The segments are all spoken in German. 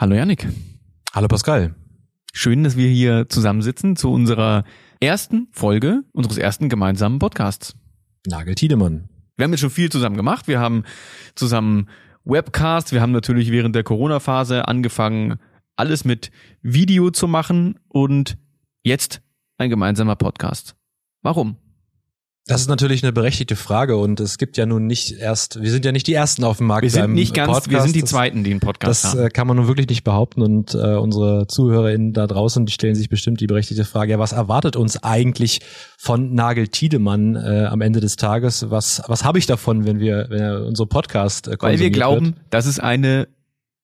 Hallo Yannick. Hallo Pascal. Schön, dass wir hier zusammensitzen zu unserer ersten Folge unseres ersten gemeinsamen Podcasts. Nagel Tiedemann. Wir haben jetzt schon viel zusammen gemacht. Wir haben zusammen Webcast. Wir haben natürlich während der Corona-Phase angefangen, alles mit Video zu machen und jetzt ein gemeinsamer Podcast. Warum? Das ist natürlich eine berechtigte Frage und es gibt ja nun nicht erst, wir sind ja nicht die ersten auf dem Markt. Wir sind nicht ganz, Podcast. wir sind die zweiten, die einen Podcast das, haben. Das äh, kann man nun wirklich nicht behaupten und äh, unsere ZuhörerInnen da draußen, die stellen sich bestimmt die berechtigte Frage, ja, was erwartet uns eigentlich von Nagel Tiedemann äh, am Ende des Tages? Was, was habe ich davon, wenn wir, wenn er unsere Podcast äh, Weil wir glauben, wird? dass es eine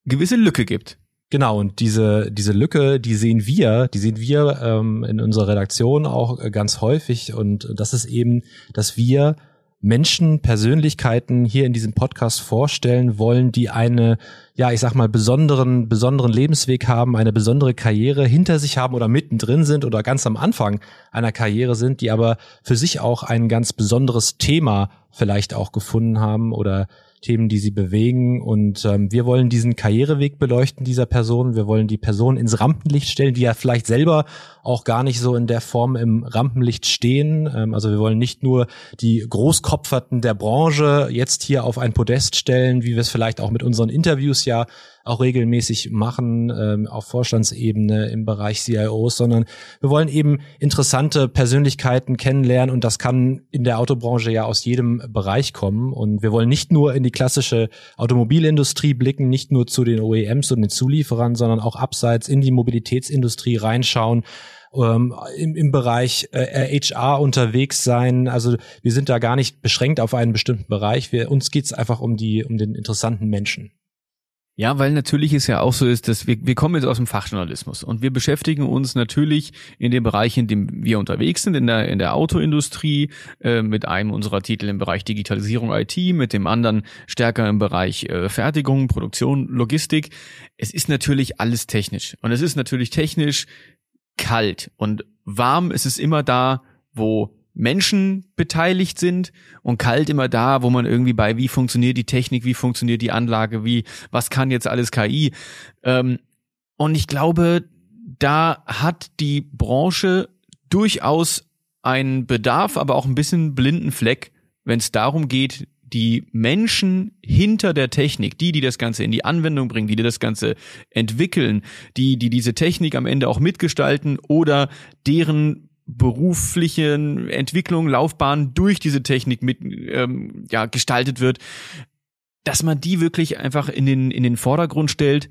gewisse Lücke gibt. Genau, und diese, diese Lücke, die sehen wir, die sehen wir ähm, in unserer Redaktion auch äh, ganz häufig. Und das ist eben, dass wir Menschen, Persönlichkeiten hier in diesem Podcast vorstellen wollen, die eine, ja, ich sag mal, besonderen, besonderen Lebensweg haben, eine besondere Karriere hinter sich haben oder mittendrin sind oder ganz am Anfang einer Karriere sind, die aber für sich auch ein ganz besonderes Thema vielleicht auch gefunden haben oder Themen, die sie bewegen. Und ähm, wir wollen diesen Karriereweg beleuchten dieser Person. Wir wollen die Person ins Rampenlicht stellen, die ja vielleicht selber auch gar nicht so in der Form im Rampenlicht stehen. Ähm, also wir wollen nicht nur die Großkopferten der Branche jetzt hier auf ein Podest stellen, wie wir es vielleicht auch mit unseren Interviews ja auch regelmäßig machen ähm, auf Vorstandsebene im Bereich CIOs, sondern wir wollen eben interessante Persönlichkeiten kennenlernen und das kann in der Autobranche ja aus jedem Bereich kommen und wir wollen nicht nur in die klassische Automobilindustrie blicken, nicht nur zu den OEMs und den Zulieferern, sondern auch abseits in die Mobilitätsindustrie reinschauen ähm, im, im Bereich äh, HR unterwegs sein. Also wir sind da gar nicht beschränkt auf einen bestimmten Bereich. Wir, uns geht's einfach um die, um den interessanten Menschen. Ja, weil natürlich es ja auch so ist, dass wir, wir kommen jetzt aus dem Fachjournalismus und wir beschäftigen uns natürlich in dem Bereich, in dem wir unterwegs sind, in der, in der Autoindustrie, äh, mit einem unserer Titel im Bereich Digitalisierung IT, mit dem anderen stärker im Bereich äh, Fertigung, Produktion, Logistik. Es ist natürlich alles technisch und es ist natürlich technisch kalt und warm ist es immer da, wo Menschen beteiligt sind und kalt immer da, wo man irgendwie bei, wie funktioniert die Technik, wie funktioniert die Anlage, wie, was kann jetzt alles KI. Ähm, und ich glaube, da hat die Branche durchaus einen Bedarf, aber auch ein bisschen blinden Fleck, wenn es darum geht, die Menschen hinter der Technik, die, die das Ganze in die Anwendung bringen, die, die das Ganze entwickeln, die, die diese Technik am Ende auch mitgestalten oder deren beruflichen Entwicklung, Laufbahn durch diese Technik mit ähm, ja, gestaltet wird, dass man die wirklich einfach in den, in den Vordergrund stellt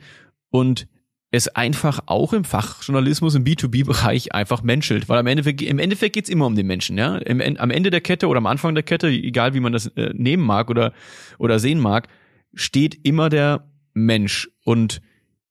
und es einfach auch im Fachjournalismus, im B2B-Bereich einfach menschelt. Weil am Endeffekt, im Endeffekt geht's immer um den Menschen, ja. Im, am Ende der Kette oder am Anfang der Kette, egal wie man das äh, nehmen mag oder, oder sehen mag, steht immer der Mensch. Und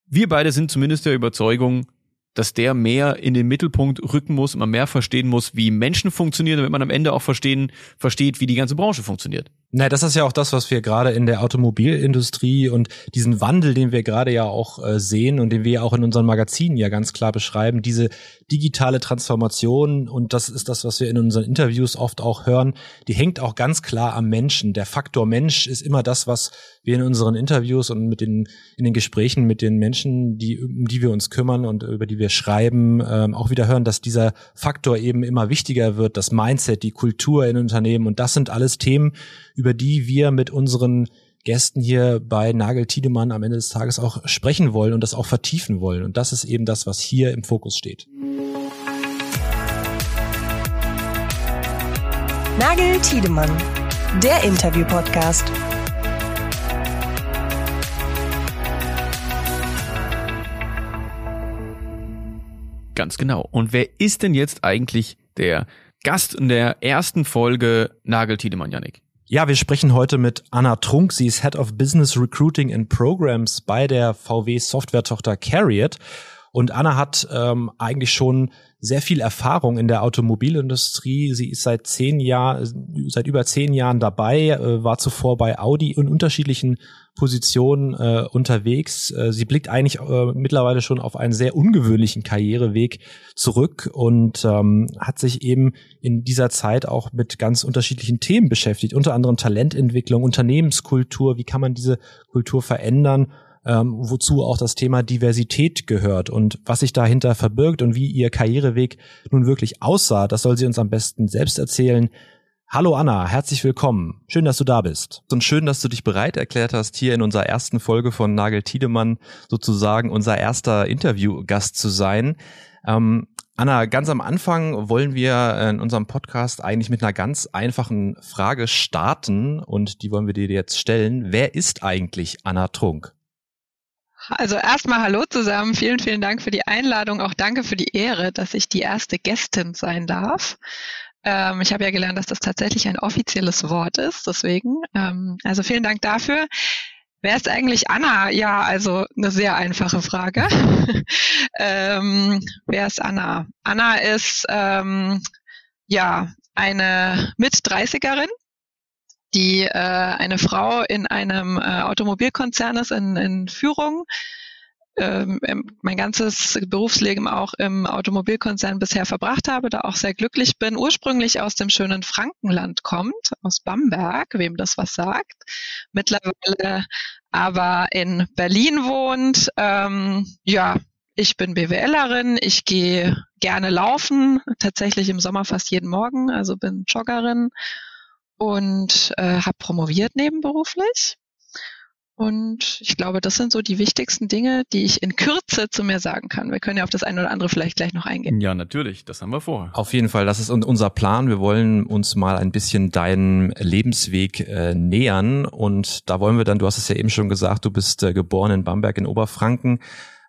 wir beide sind zumindest der Überzeugung, dass der mehr in den Mittelpunkt rücken muss, man mehr verstehen muss, wie Menschen funktionieren, damit man am Ende auch verstehen, versteht, wie die ganze Branche funktioniert. Na, das ist ja auch das, was wir gerade in der Automobilindustrie und diesen Wandel, den wir gerade ja auch äh, sehen und den wir ja auch in unseren Magazinen ja ganz klar beschreiben, diese digitale Transformation und das ist das, was wir in unseren Interviews oft auch hören, die hängt auch ganz klar am Menschen. Der Faktor Mensch ist immer das, was wir in unseren Interviews und mit den in den Gesprächen mit den Menschen, die um die wir uns kümmern und über die wir schreiben, ähm, auch wieder hören, dass dieser Faktor eben immer wichtiger wird, das Mindset, die Kultur in Unternehmen und das sind alles Themen, über die wir mit unseren Gästen hier bei Nagel Tiedemann am Ende des Tages auch sprechen wollen und das auch vertiefen wollen. Und das ist eben das, was hier im Fokus steht. Nagel Tiedemann, der Interview-Podcast. Ganz genau. Und wer ist denn jetzt eigentlich der Gast in der ersten Folge Nagel Tiedemann, Janik? Ja, wir sprechen heute mit Anna Trunk. Sie ist Head of Business Recruiting and Programs bei der VW Software-Tochter Carriot. Und Anna hat ähm, eigentlich schon sehr viel Erfahrung in der Automobilindustrie. Sie ist seit zehn Jahren, seit über zehn Jahren dabei, äh, war zuvor bei Audi in unterschiedlichen Positionen äh, unterwegs. Äh, sie blickt eigentlich äh, mittlerweile schon auf einen sehr ungewöhnlichen Karriereweg zurück und ähm, hat sich eben in dieser Zeit auch mit ganz unterschiedlichen Themen beschäftigt, unter anderem Talententwicklung, Unternehmenskultur, wie kann man diese Kultur verändern ähm, wozu auch das Thema Diversität gehört und was sich dahinter verbirgt und wie ihr Karriereweg nun wirklich aussah, das soll sie uns am besten selbst erzählen. Hallo Anna, herzlich willkommen. Schön, dass du da bist. Und schön, dass du dich bereit erklärt hast, hier in unserer ersten Folge von Nagel Tiedemann sozusagen unser erster Interviewgast zu sein. Ähm, Anna, ganz am Anfang wollen wir in unserem Podcast eigentlich mit einer ganz einfachen Frage starten und die wollen wir dir jetzt stellen. Wer ist eigentlich Anna Trunk? Also erstmal Hallo zusammen. Vielen, vielen Dank für die Einladung. Auch danke für die Ehre, dass ich die erste Gästin sein darf. Ähm, ich habe ja gelernt, dass das tatsächlich ein offizielles Wort ist. Deswegen, ähm, also vielen Dank dafür. Wer ist eigentlich Anna? Ja, also eine sehr einfache Frage. ähm, wer ist Anna? Anna ist ähm, ja eine Mit-30erin, die äh, eine Frau in einem äh, Automobilkonzern ist in, in Führung, ähm, mein ganzes Berufsleben auch im Automobilkonzern bisher verbracht habe, da auch sehr glücklich bin, ursprünglich aus dem schönen Frankenland kommt, aus Bamberg, wem das was sagt, mittlerweile aber in Berlin wohnt. Ähm, ja, ich bin BWLerin, ich gehe gerne laufen, tatsächlich im Sommer fast jeden Morgen, also bin Joggerin und äh, habe promoviert nebenberuflich und ich glaube, das sind so die wichtigsten Dinge, die ich in Kürze zu mir sagen kann. Wir können ja auf das eine oder andere vielleicht gleich noch eingehen. Ja, natürlich. Das haben wir vor. Auf jeden Fall. Das ist unser Plan. Wir wollen uns mal ein bisschen deinen Lebensweg äh, nähern. Und da wollen wir dann, du hast es ja eben schon gesagt, du bist äh, geboren in Bamberg in Oberfranken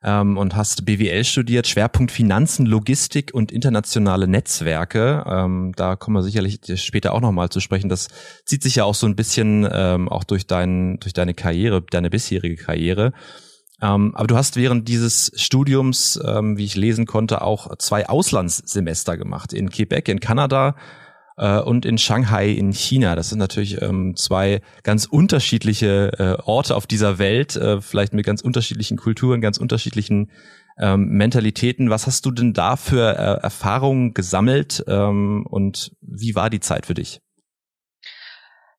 ähm, und hast BWL studiert, Schwerpunkt Finanzen, Logistik und internationale Netzwerke. Ähm, da kommen wir sicherlich später auch nochmal zu sprechen. Das zieht sich ja auch so ein bisschen ähm, auch durch, dein, durch deine Karriere, deine bisherige Karriere. Ähm, aber du hast während dieses Studiums, ähm, wie ich lesen konnte, auch zwei Auslandssemester gemacht in Quebec in Kanada äh, und in Shanghai in China. Das sind natürlich ähm, zwei ganz unterschiedliche äh, Orte auf dieser Welt, äh, vielleicht mit ganz unterschiedlichen Kulturen, ganz unterschiedlichen ähm, Mentalitäten. Was hast du denn da für äh, Erfahrungen gesammelt ähm, und wie war die Zeit für dich?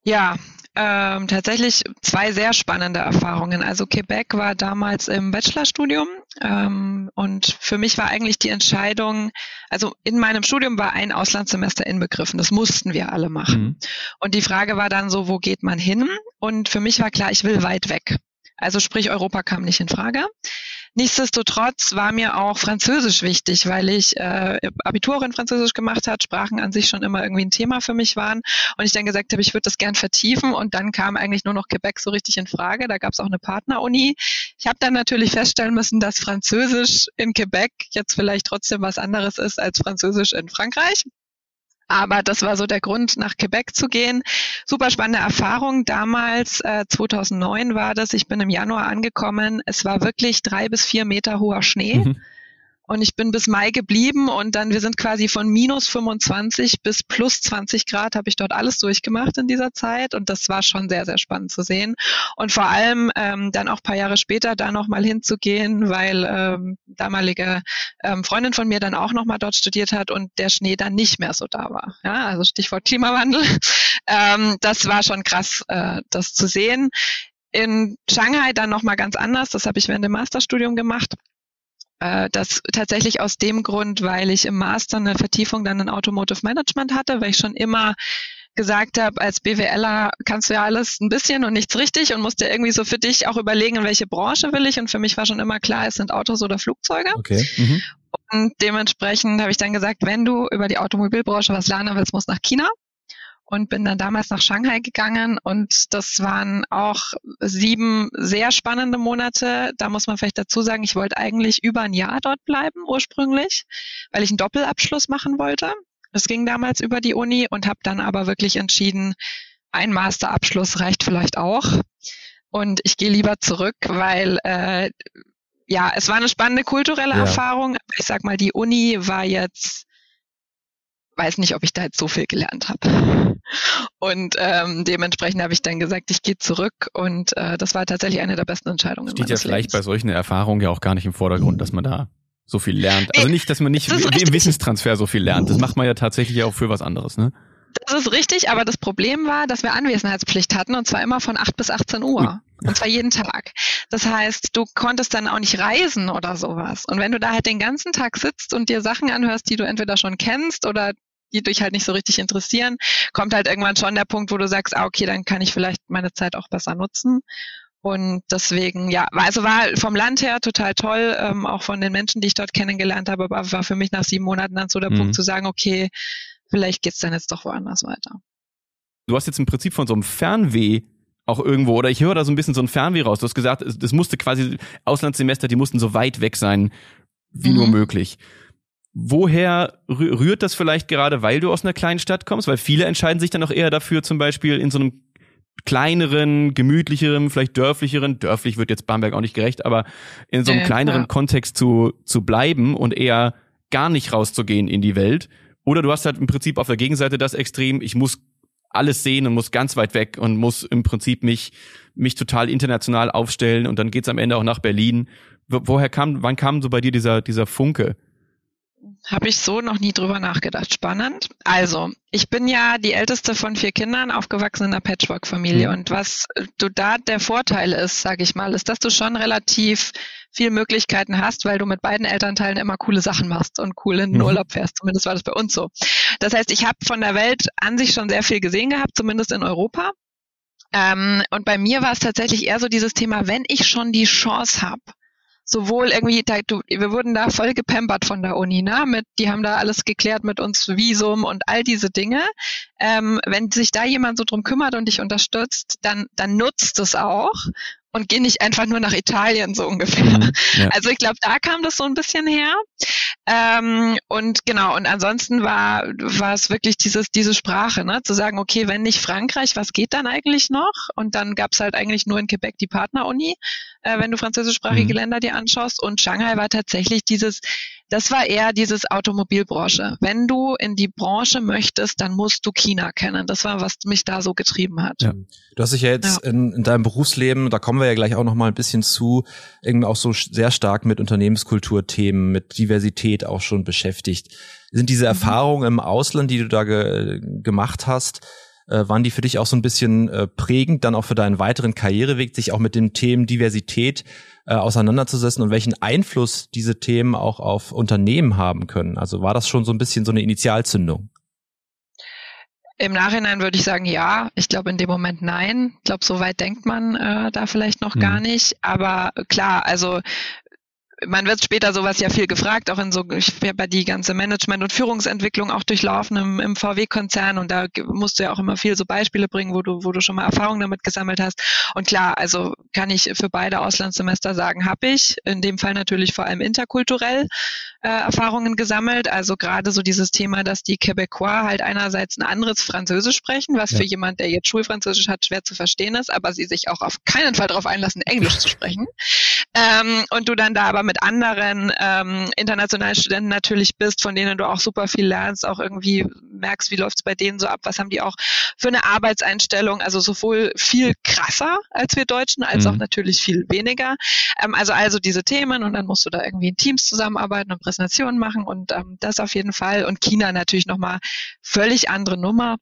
Ja, ähm, tatsächlich zwei sehr spannende Erfahrungen. Also Quebec war damals im Bachelorstudium ähm, und für mich war eigentlich die Entscheidung, also in meinem Studium war ein Auslandssemester inbegriffen. Das mussten wir alle machen. Mhm. Und die Frage war dann so, wo geht man hin? Und für mich war klar, ich will weit weg. Also sprich, Europa kam nicht in Frage. Nichtsdestotrotz war mir auch Französisch wichtig, weil ich äh, Abitur in Französisch gemacht hat, Sprachen an sich schon immer irgendwie ein Thema für mich waren und ich dann gesagt habe, ich würde das gern vertiefen und dann kam eigentlich nur noch Quebec so richtig in Frage. Da gab es auch eine Partneruni. Ich habe dann natürlich feststellen müssen, dass Französisch in Quebec jetzt vielleicht trotzdem was anderes ist als Französisch in Frankreich. Aber das war so der Grund, nach Quebec zu gehen. Super spannende Erfahrung. Damals, äh, 2009 war das. Ich bin im Januar angekommen. Es war wirklich drei bis vier Meter hoher Schnee. Mhm. Und ich bin bis Mai geblieben und dann, wir sind quasi von minus 25 bis plus 20 Grad, habe ich dort alles durchgemacht in dieser Zeit und das war schon sehr, sehr spannend zu sehen. Und vor allem ähm, dann auch paar Jahre später da nochmal hinzugehen, weil ähm, damalige ähm, Freundin von mir dann auch nochmal dort studiert hat und der Schnee dann nicht mehr so da war. Ja, also Stichwort Klimawandel. ähm, das war schon krass, äh, das zu sehen. In Shanghai dann nochmal ganz anders, das habe ich während dem Masterstudium gemacht das tatsächlich aus dem Grund, weil ich im Master eine Vertiefung dann in Automotive Management hatte, weil ich schon immer gesagt habe, als BWLer kannst du ja alles ein bisschen und nichts richtig und musst dir irgendwie so für dich auch überlegen, in welche Branche will ich. Und für mich war schon immer klar, es sind Autos oder Flugzeuge. Okay. Mhm. Und dementsprechend habe ich dann gesagt, wenn du über die Automobilbranche was lernen willst, musst du nach China und bin dann damals nach Shanghai gegangen und das waren auch sieben sehr spannende Monate. Da muss man vielleicht dazu sagen, ich wollte eigentlich über ein Jahr dort bleiben ursprünglich, weil ich einen Doppelabschluss machen wollte. Das ging damals über die Uni und habe dann aber wirklich entschieden, ein Masterabschluss reicht vielleicht auch. Und ich gehe lieber zurück, weil äh, ja, es war eine spannende kulturelle ja. Erfahrung. ich sag mal, die Uni war jetzt weiß nicht, ob ich da jetzt so viel gelernt habe. Und ähm, dementsprechend habe ich dann gesagt, ich gehe zurück und äh, das war tatsächlich eine der besten Entscheidungen. Steht ja vielleicht Lebens. bei solchen Erfahrungen ja auch gar nicht im Vordergrund, dass man da so viel lernt. Also nicht, dass man nicht wie im Wissenstransfer so viel lernt. Das macht man ja tatsächlich auch für was anderes, ne? Das ist richtig, aber das Problem war, dass wir Anwesenheitspflicht hatten und zwar immer von 8 bis 18 Uhr. Und zwar jeden Tag. Das heißt, du konntest dann auch nicht reisen oder sowas. Und wenn du da halt den ganzen Tag sitzt und dir Sachen anhörst, die du entweder schon kennst oder die dich halt nicht so richtig interessieren, kommt halt irgendwann schon der Punkt, wo du sagst, ah, okay, dann kann ich vielleicht meine Zeit auch besser nutzen. Und deswegen, ja, also war vom Land her total toll, ähm, auch von den Menschen, die ich dort kennengelernt habe, aber war für mich nach sieben Monaten dann so der mhm. Punkt zu sagen, okay, vielleicht geht's dann jetzt doch woanders weiter. Du hast jetzt im Prinzip von so einem Fernweh auch irgendwo, oder ich höre da so ein bisschen so ein Fernweh raus. Du hast gesagt, das musste quasi, Auslandssemester, die mussten so weit weg sein, wie mhm. nur möglich. Woher rührt das vielleicht gerade, weil du aus einer kleinen Stadt kommst? Weil viele entscheiden sich dann auch eher dafür, zum Beispiel in so einem kleineren, gemütlicheren, vielleicht dörflicheren, dörflich wird jetzt Bamberg auch nicht gerecht, aber in so einem äh, kleineren ja. Kontext zu, zu bleiben und eher gar nicht rauszugehen in die Welt. Oder du hast halt im Prinzip auf der Gegenseite das Extrem, ich muss alles sehen und muss ganz weit weg und muss im Prinzip mich, mich total international aufstellen und dann geht's am Ende auch nach Berlin. Woher kam, wann kam so bei dir dieser, dieser Funke? Habe ich so noch nie drüber nachgedacht. Spannend. Also, ich bin ja die älteste von vier Kindern, aufgewachsen in einer Patchwork-Familie. Mhm. Und was du da der Vorteil ist, sage ich mal, ist, dass du schon relativ viel Möglichkeiten hast, weil du mit beiden Elternteilen immer coole Sachen machst und cool in den mhm. Urlaub fährst. Zumindest war das bei uns so. Das heißt, ich habe von der Welt an sich schon sehr viel gesehen gehabt, zumindest in Europa. Ähm, und bei mir war es tatsächlich eher so dieses Thema, wenn ich schon die Chance habe, sowohl irgendwie, da, du, wir wurden da voll gepampert von der Uni, ne? Mit, die haben da alles geklärt mit uns, Visum und all diese Dinge. Ähm, wenn sich da jemand so drum kümmert und dich unterstützt, dann, dann nutzt es auch und geh nicht einfach nur nach Italien so ungefähr. Mhm, ja. Also ich glaube, da kam das so ein bisschen her. Ähm, und genau, und ansonsten war, war es wirklich dieses, diese Sprache, ne? zu sagen, okay, wenn nicht Frankreich, was geht dann eigentlich noch? Und dann gab es halt eigentlich nur in Quebec die Partneruni, äh, wenn du französischsprachige mhm. Länder dir anschaust. Und Shanghai war tatsächlich dieses, das war eher dieses Automobilbranche. Wenn du in die Branche möchtest, dann musst du China kennen. Das war, was mich da so getrieben hat. Ja. Du hast dich ja jetzt ja. In, in, deinem Berufsleben, da kommen wir ja gleich auch noch mal ein bisschen zu, irgendwie auch so sehr stark mit Unternehmenskulturthemen, mit Diversität auch schon beschäftigt. Sind diese mhm. Erfahrungen im Ausland, die du da ge gemacht hast, äh, waren die für dich auch so ein bisschen äh, prägend, dann auch für deinen weiteren Karriereweg, sich auch mit den Themen Diversität äh, auseinanderzusetzen und welchen Einfluss diese Themen auch auf Unternehmen haben können? Also war das schon so ein bisschen so eine Initialzündung? Im Nachhinein würde ich sagen, ja. Ich glaube in dem Moment nein. Ich glaube, so weit denkt man äh, da vielleicht noch mhm. gar nicht. Aber klar, also man wird später sowas ja viel gefragt, auch in so, ich habe die ganze Management- und Führungsentwicklung auch durchlaufen im, im VW-Konzern und da musst du ja auch immer viel so Beispiele bringen, wo du, wo du schon mal Erfahrungen damit gesammelt hast. Und klar, also kann ich für beide Auslandssemester sagen, habe ich. In dem Fall natürlich vor allem interkulturell äh, Erfahrungen gesammelt. Also gerade so dieses Thema, dass die Quebecois halt einerseits ein anderes Französisch sprechen, was ja. für jemand, der jetzt Schulfranzösisch hat, schwer zu verstehen ist, aber sie sich auch auf keinen Fall darauf einlassen, Englisch zu sprechen. Ähm, und du dann da aber mit anderen ähm, internationalen Studenten natürlich bist, von denen du auch super viel lernst, auch irgendwie merkst, wie läuft es bei denen so ab, was haben die auch für eine Arbeitseinstellung, also sowohl viel krasser als wir Deutschen, als mhm. auch natürlich viel weniger. Ähm, also also diese Themen und dann musst du da irgendwie in Teams zusammenarbeiten und Präsentationen machen und ähm, das auf jeden Fall. Und China natürlich nochmal völlig andere Nummer.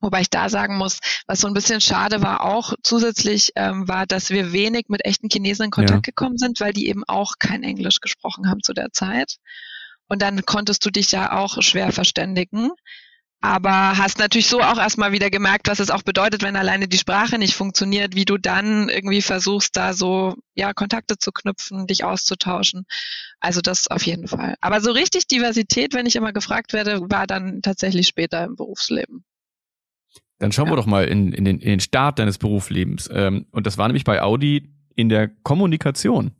Wobei ich da sagen muss, was so ein bisschen schade war auch zusätzlich, ähm, war, dass wir wenig mit echten Chinesen in Kontakt ja. gekommen sind, weil die eben auch kein Englisch gesprochen haben zu der Zeit. Und dann konntest du dich ja auch schwer verständigen. Aber hast natürlich so auch erstmal wieder gemerkt, was es auch bedeutet, wenn alleine die Sprache nicht funktioniert, wie du dann irgendwie versuchst, da so, ja, Kontakte zu knüpfen, dich auszutauschen. Also das auf jeden Fall. Aber so richtig Diversität, wenn ich immer gefragt werde, war dann tatsächlich später im Berufsleben. Dann schauen ja. wir doch mal in, in, den, in den Start deines Berufslebens. Ähm, und das war nämlich bei Audi in der Kommunikation.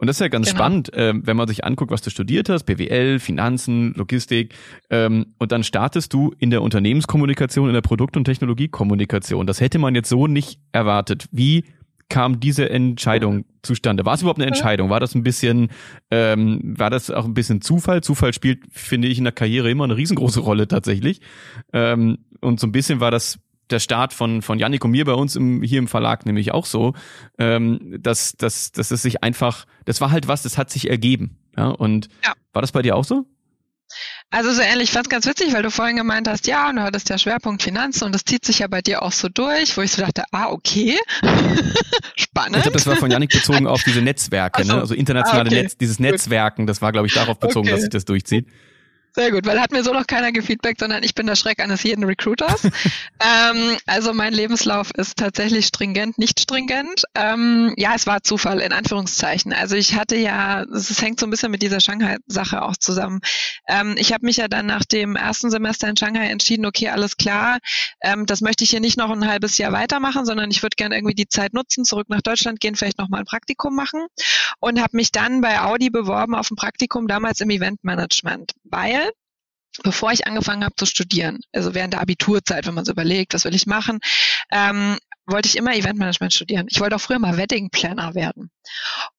Und das ist ja ganz genau. spannend, ähm, wenn man sich anguckt, was du studiert hast, BWL, Finanzen, Logistik, ähm, und dann startest du in der Unternehmenskommunikation, in der Produkt- und Technologiekommunikation. Das hätte man jetzt so nicht erwartet. Wie kam diese Entscheidung zustande? War es überhaupt eine Entscheidung? War das ein bisschen, ähm, war das auch ein bisschen Zufall? Zufall spielt, finde ich, in der Karriere immer eine riesengroße Rolle tatsächlich. Ähm, und so ein bisschen war das der Start von von Yannick und mir bei uns im, hier im Verlag nämlich auch so, ähm, dass, dass, dass es sich einfach, das war halt was, das hat sich ergeben. Ja, und ja. war das bei dir auch so? Also so ähnlich, ich fand es ganz witzig, weil du vorhin gemeint hast, ja, und du hattest ja Schwerpunkt Finanzen und das zieht sich ja bei dir auch so durch, wo ich so dachte, ah, okay, spannend. Ich glaube, das war von Janik bezogen auf diese Netzwerke, so. ne? also internationale ah, okay. Netz, dieses Netzwerken, das war, glaube ich, darauf bezogen, okay. dass sich das durchzieht. Sehr gut, weil hat mir so noch keiner gefeedbackt, sondern ich bin der Schreck eines jeden Recruiters. ähm, also mein Lebenslauf ist tatsächlich stringent, nicht stringent. Ähm, ja, es war Zufall, in Anführungszeichen. Also ich hatte ja, es hängt so ein bisschen mit dieser Shanghai-Sache auch zusammen. Ähm, ich habe mich ja dann nach dem ersten Semester in Shanghai entschieden, okay, alles klar, ähm, das möchte ich hier nicht noch ein halbes Jahr weitermachen, sondern ich würde gerne irgendwie die Zeit nutzen, zurück nach Deutschland gehen, vielleicht nochmal ein Praktikum machen und habe mich dann bei Audi beworben auf ein Praktikum damals im Eventmanagement, weil bevor ich angefangen habe zu studieren, also während der Abiturzeit, wenn man so überlegt, was will ich machen, ähm, wollte ich immer Eventmanagement studieren. Ich wollte auch früher mal Wedding Planner werden.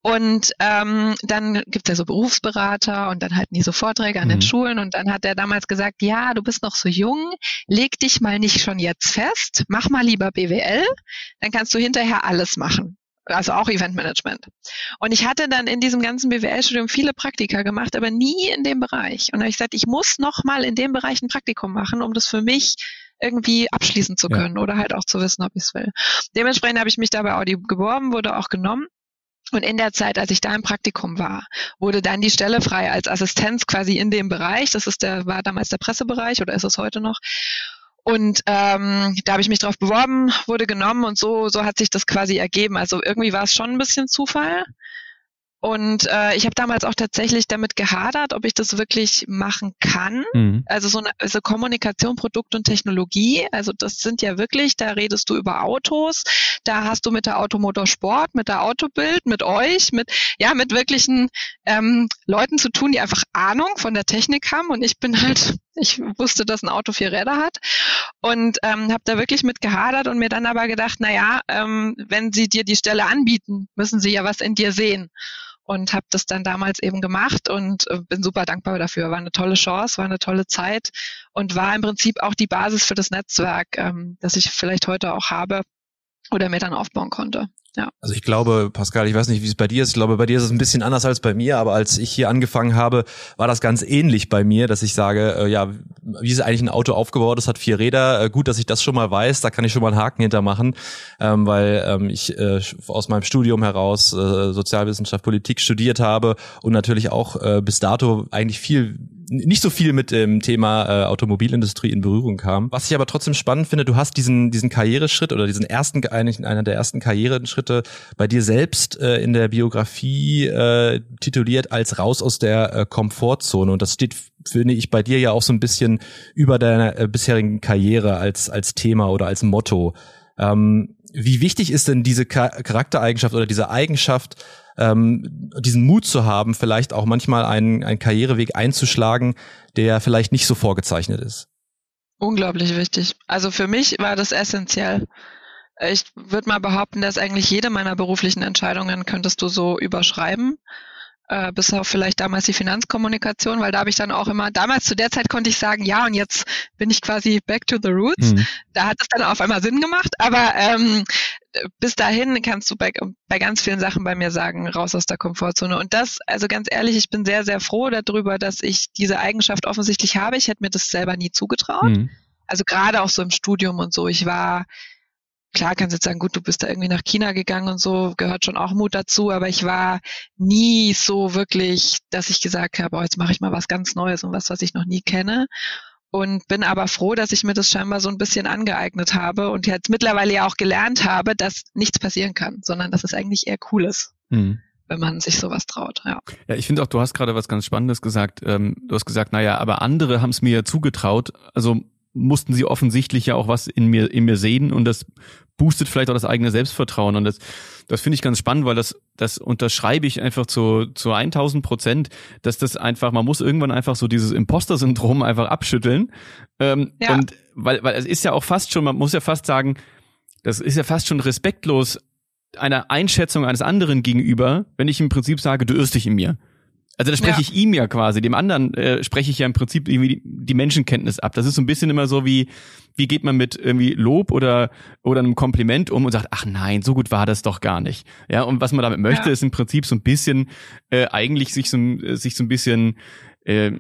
Und ähm, dann gibt's ja so Berufsberater und dann halten die so Vorträge an mhm. den Schulen und dann hat er damals gesagt, ja, du bist noch so jung, leg dich mal nicht schon jetzt fest, mach mal lieber BWL, dann kannst du hinterher alles machen also auch Eventmanagement. Und ich hatte dann in diesem ganzen BWL-Studium viele Praktika gemacht, aber nie in dem Bereich. Und da habe ich gesagt, ich muss noch mal in dem Bereich ein Praktikum machen, um das für mich irgendwie abschließen zu können ja. oder halt auch zu wissen, ob ich es will. Dementsprechend habe ich mich da bei Audi geworben, wurde auch genommen. Und in der Zeit, als ich da im Praktikum war, wurde dann die Stelle frei als Assistenz quasi in dem Bereich. Das ist der, war damals der Pressebereich oder ist es heute noch. Und ähm, da habe ich mich drauf beworben, wurde genommen und so, so hat sich das quasi ergeben. Also irgendwie war es schon ein bisschen Zufall. Und äh, ich habe damals auch tatsächlich damit gehadert, ob ich das wirklich machen kann. Mhm. Also so eine also Kommunikation, Produkt und Technologie. Also das sind ja wirklich, da redest du über Autos, da hast du mit der Automotorsport, mit der Autobild, mit euch, mit ja mit wirklichen ähm, Leuten zu tun, die einfach Ahnung von der Technik haben. Und ich bin halt, ich wusste, dass ein Auto vier Räder hat und ähm, habe da wirklich mit gehadert und mir dann aber gedacht, na ja, ähm, wenn sie dir die Stelle anbieten, müssen sie ja was in dir sehen und habe das dann damals eben gemacht und äh, bin super dankbar dafür. War eine tolle Chance, war eine tolle Zeit und war im Prinzip auch die Basis für das Netzwerk, ähm, das ich vielleicht heute auch habe oder mir dann aufbauen konnte. Ja. Also ich glaube, Pascal, ich weiß nicht, wie es bei dir ist. Ich glaube, bei dir ist es ein bisschen anders als bei mir, aber als ich hier angefangen habe, war das ganz ähnlich bei mir, dass ich sage, äh, ja, wie ist eigentlich ein Auto aufgebaut? Es hat vier Räder. Äh, gut, dass ich das schon mal weiß, da kann ich schon mal einen Haken hintermachen, ähm, weil ähm, ich äh, aus meinem Studium heraus äh, Sozialwissenschaft, Politik studiert habe und natürlich auch äh, bis dato eigentlich viel nicht so viel mit dem Thema äh, Automobilindustrie in Berührung kam. Was ich aber trotzdem spannend finde, du hast diesen diesen Karriereschritt oder diesen ersten eigentlich einer der ersten Karriereschritte bei dir selbst äh, in der Biografie äh, tituliert als raus aus der äh, Komfortzone und das steht finde ich bei dir ja auch so ein bisschen über deiner äh, bisherigen Karriere als als Thema oder als Motto. Ähm, wie wichtig ist denn diese Charaktereigenschaft oder diese Eigenschaft ähm, diesen Mut zu haben, vielleicht auch manchmal einen, einen Karriereweg einzuschlagen, der vielleicht nicht so vorgezeichnet ist? Unglaublich wichtig. Also für mich war das essentiell. Ich würde mal behaupten, dass eigentlich jede meiner beruflichen Entscheidungen könntest du so überschreiben äh, bis auf vielleicht damals die Finanzkommunikation, weil da habe ich dann auch immer, damals zu der Zeit konnte ich sagen, ja, und jetzt bin ich quasi back to the roots. Mhm. Da hat es dann auf einmal Sinn gemacht, aber ähm, bis dahin kannst du bei, bei ganz vielen Sachen bei mir sagen, raus aus der Komfortzone. Und das, also ganz ehrlich, ich bin sehr, sehr froh darüber, dass ich diese Eigenschaft offensichtlich habe. Ich hätte mir das selber nie zugetraut. Mhm. Also gerade auch so im Studium und so. Ich war klar kannst du jetzt sagen, gut, du bist da irgendwie nach China gegangen und so, gehört schon auch Mut dazu, aber ich war nie so wirklich, dass ich gesagt habe, oh, jetzt mache ich mal was ganz Neues und was, was ich noch nie kenne. Und bin aber froh, dass ich mir das scheinbar so ein bisschen angeeignet habe und jetzt mittlerweile ja auch gelernt habe, dass nichts passieren kann, sondern dass es eigentlich eher cool ist. Mhm wenn man sich sowas traut. Ja, ja ich finde auch, du hast gerade was ganz Spannendes gesagt. Ähm, du hast gesagt, naja, aber andere haben es mir ja zugetraut. Also mussten sie offensichtlich ja auch was in mir, in mir sehen und das boostet vielleicht auch das eigene Selbstvertrauen und das, das finde ich ganz spannend, weil das, das unterschreibe ich einfach zu, zu 1000 Prozent, dass das einfach, man muss irgendwann einfach so dieses Imposter-Syndrom einfach abschütteln ähm, ja. und weil, weil es ist ja auch fast schon, man muss ja fast sagen, das ist ja fast schon respektlos einer Einschätzung eines anderen gegenüber, wenn ich im Prinzip sage, du irrst dich in mir. Also da spreche ja. ich ihm ja quasi, dem anderen äh, spreche ich ja im Prinzip irgendwie die Menschenkenntnis ab. Das ist so ein bisschen immer so wie, wie geht man mit irgendwie Lob oder oder einem Kompliment um und sagt, ach nein, so gut war das doch gar nicht. Ja, und was man damit möchte, ja. ist im Prinzip so ein bisschen äh, eigentlich sich so, sich so ein bisschen äh,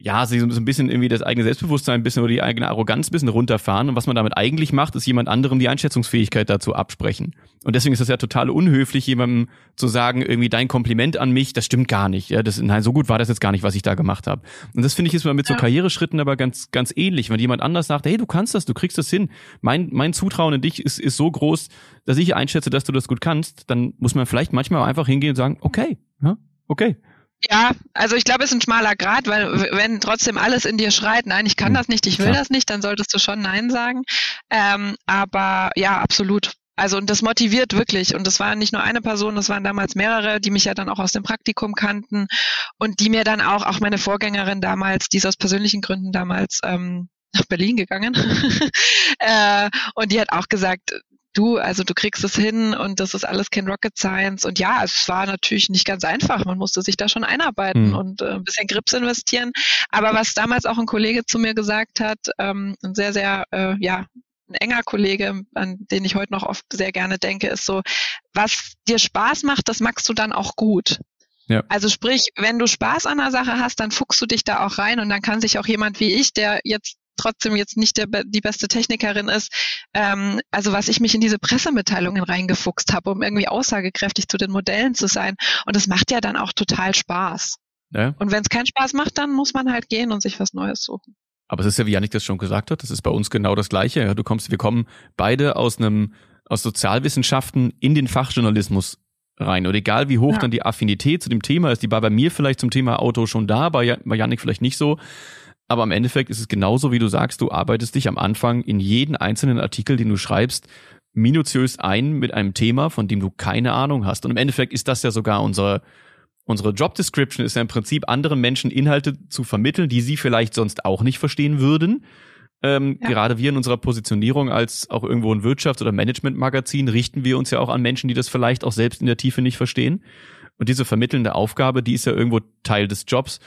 ja, sie so ein bisschen irgendwie das eigene Selbstbewusstsein ein bisschen oder die eigene Arroganz ein bisschen runterfahren. Und was man damit eigentlich macht, ist jemand anderem die Einschätzungsfähigkeit dazu absprechen. Und deswegen ist das ja total unhöflich, jemandem zu sagen, irgendwie dein Kompliment an mich, das stimmt gar nicht. Ja, das, nein, so gut war das jetzt gar nicht, was ich da gemacht habe. Und das finde ich ist mal mit so Karriereschritten aber ganz, ganz ähnlich. Wenn jemand anders sagt, hey, du kannst das, du kriegst das hin. Mein, mein Zutrauen in dich ist, ist so groß, dass ich einschätze, dass du das gut kannst, dann muss man vielleicht manchmal einfach hingehen und sagen, okay, ja, okay, ja, also ich glaube, es ist ein schmaler Grad, weil wenn trotzdem alles in dir schreit, nein, ich kann hm, das nicht, ich will Klar. das nicht, dann solltest du schon Nein sagen. Ähm, aber ja, absolut. Also und das motiviert wirklich. Und das war nicht nur eine Person, das waren damals mehrere, die mich ja dann auch aus dem Praktikum kannten und die mir dann auch, auch meine Vorgängerin damals, die ist aus persönlichen Gründen damals ähm, nach Berlin gegangen. äh, und die hat auch gesagt, du, also du kriegst es hin und das ist alles kein Rocket Science. Und ja, es war natürlich nicht ganz einfach. Man musste sich da schon einarbeiten mhm. und äh, ein bisschen Grips investieren. Aber was damals auch ein Kollege zu mir gesagt hat, ähm, ein sehr, sehr, äh, ja, ein enger Kollege, an den ich heute noch oft sehr gerne denke, ist so, was dir Spaß macht, das magst du dann auch gut. Ja. Also sprich, wenn du Spaß an der Sache hast, dann fuchst du dich da auch rein und dann kann sich auch jemand wie ich, der jetzt trotzdem jetzt nicht der, die beste Technikerin ist. Ähm, also was ich mich in diese Pressemitteilungen reingefuchst habe, um irgendwie aussagekräftig zu den Modellen zu sein. Und das macht ja dann auch total Spaß. Ja. Und wenn es keinen Spaß macht, dann muss man halt gehen und sich was Neues suchen. Aber es ist ja, wie Janik das schon gesagt hat, das ist bei uns genau das Gleiche. Ja, du kommst, wir kommen beide aus einem, aus Sozialwissenschaften in den Fachjournalismus rein. Und egal wie hoch ja. dann die Affinität zu dem Thema ist, die war bei mir vielleicht zum Thema Auto schon da, bei, bei Janik vielleicht nicht so. Aber im Endeffekt ist es genauso, wie du sagst, du arbeitest dich am Anfang in jeden einzelnen Artikel, den du schreibst, minutiös ein mit einem Thema, von dem du keine Ahnung hast. Und im Endeffekt ist das ja sogar unsere, unsere Job Description ist ja im Prinzip anderen Menschen Inhalte zu vermitteln, die sie vielleicht sonst auch nicht verstehen würden. Ähm, ja. Gerade wir in unserer Positionierung als auch irgendwo ein Wirtschafts- oder Managementmagazin richten wir uns ja auch an Menschen, die das vielleicht auch selbst in der Tiefe nicht verstehen. Und diese vermittelnde Aufgabe, die ist ja irgendwo Teil des Jobs.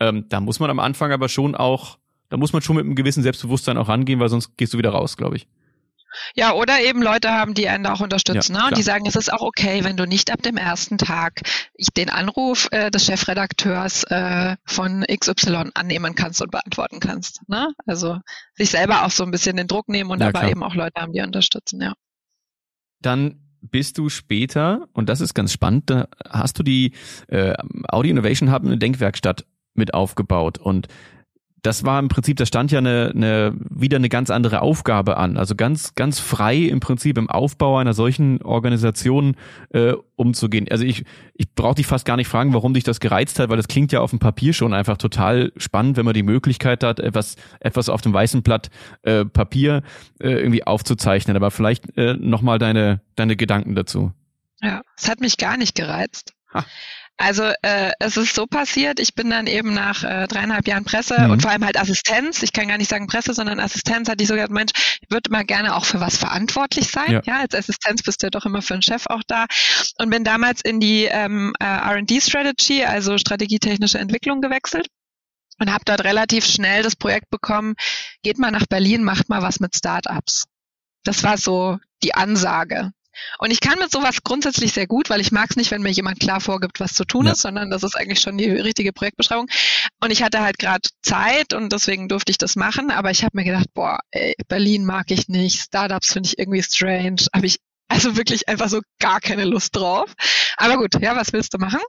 Ähm, da muss man am Anfang aber schon auch, da muss man schon mit einem gewissen Selbstbewusstsein auch rangehen, weil sonst gehst du wieder raus, glaube ich. Ja, oder eben Leute haben, die einen da auch unterstützen. Ja, ne? Und die sagen, es ist auch okay, wenn du nicht ab dem ersten Tag den Anruf äh, des Chefredakteurs äh, von XY annehmen kannst und beantworten kannst. Ne? Also sich selber auch so ein bisschen den Druck nehmen und ja, aber klar. eben auch Leute haben, die unterstützen, ja. Dann bist du später, und das ist ganz spannend, da hast du die äh, Audi Innovation Hub eine Denkwerkstatt mit aufgebaut. Und das war im Prinzip, da stand ja eine, eine, wieder eine ganz andere Aufgabe an. Also ganz, ganz frei im Prinzip im Aufbau einer solchen Organisation äh, umzugehen. Also ich, ich brauche dich fast gar nicht fragen, warum dich das gereizt hat, weil das klingt ja auf dem Papier schon einfach total spannend, wenn man die Möglichkeit hat, etwas, etwas auf dem weißen Blatt äh, Papier äh, irgendwie aufzuzeichnen. Aber vielleicht äh, nochmal deine, deine Gedanken dazu. Ja, es hat mich gar nicht gereizt. Ha. Also äh, es ist so passiert, ich bin dann eben nach äh, dreieinhalb Jahren Presse mhm. und vor allem halt Assistenz, ich kann gar nicht sagen Presse, sondern Assistenz, hatte ich so gesagt, Mensch, ich würde mal gerne auch für was verantwortlich sein. Ja. ja, als Assistenz bist du ja doch immer für einen Chef auch da. Und bin damals in die ähm, äh, RD-Strategy, also strategietechnische Entwicklung gewechselt und habe dort relativ schnell das Projekt bekommen, geht mal nach Berlin, macht mal was mit Startups. Das war so die Ansage. Und ich kann mit sowas grundsätzlich sehr gut, weil ich mag es nicht, wenn mir jemand klar vorgibt, was zu tun ja. ist, sondern das ist eigentlich schon die richtige Projektbeschreibung. Und ich hatte halt gerade Zeit und deswegen durfte ich das machen. Aber ich habe mir gedacht, boah, ey, Berlin mag ich nicht, Startups finde ich irgendwie strange. Habe ich also wirklich einfach so gar keine Lust drauf. Aber gut, ja, was willst du machen?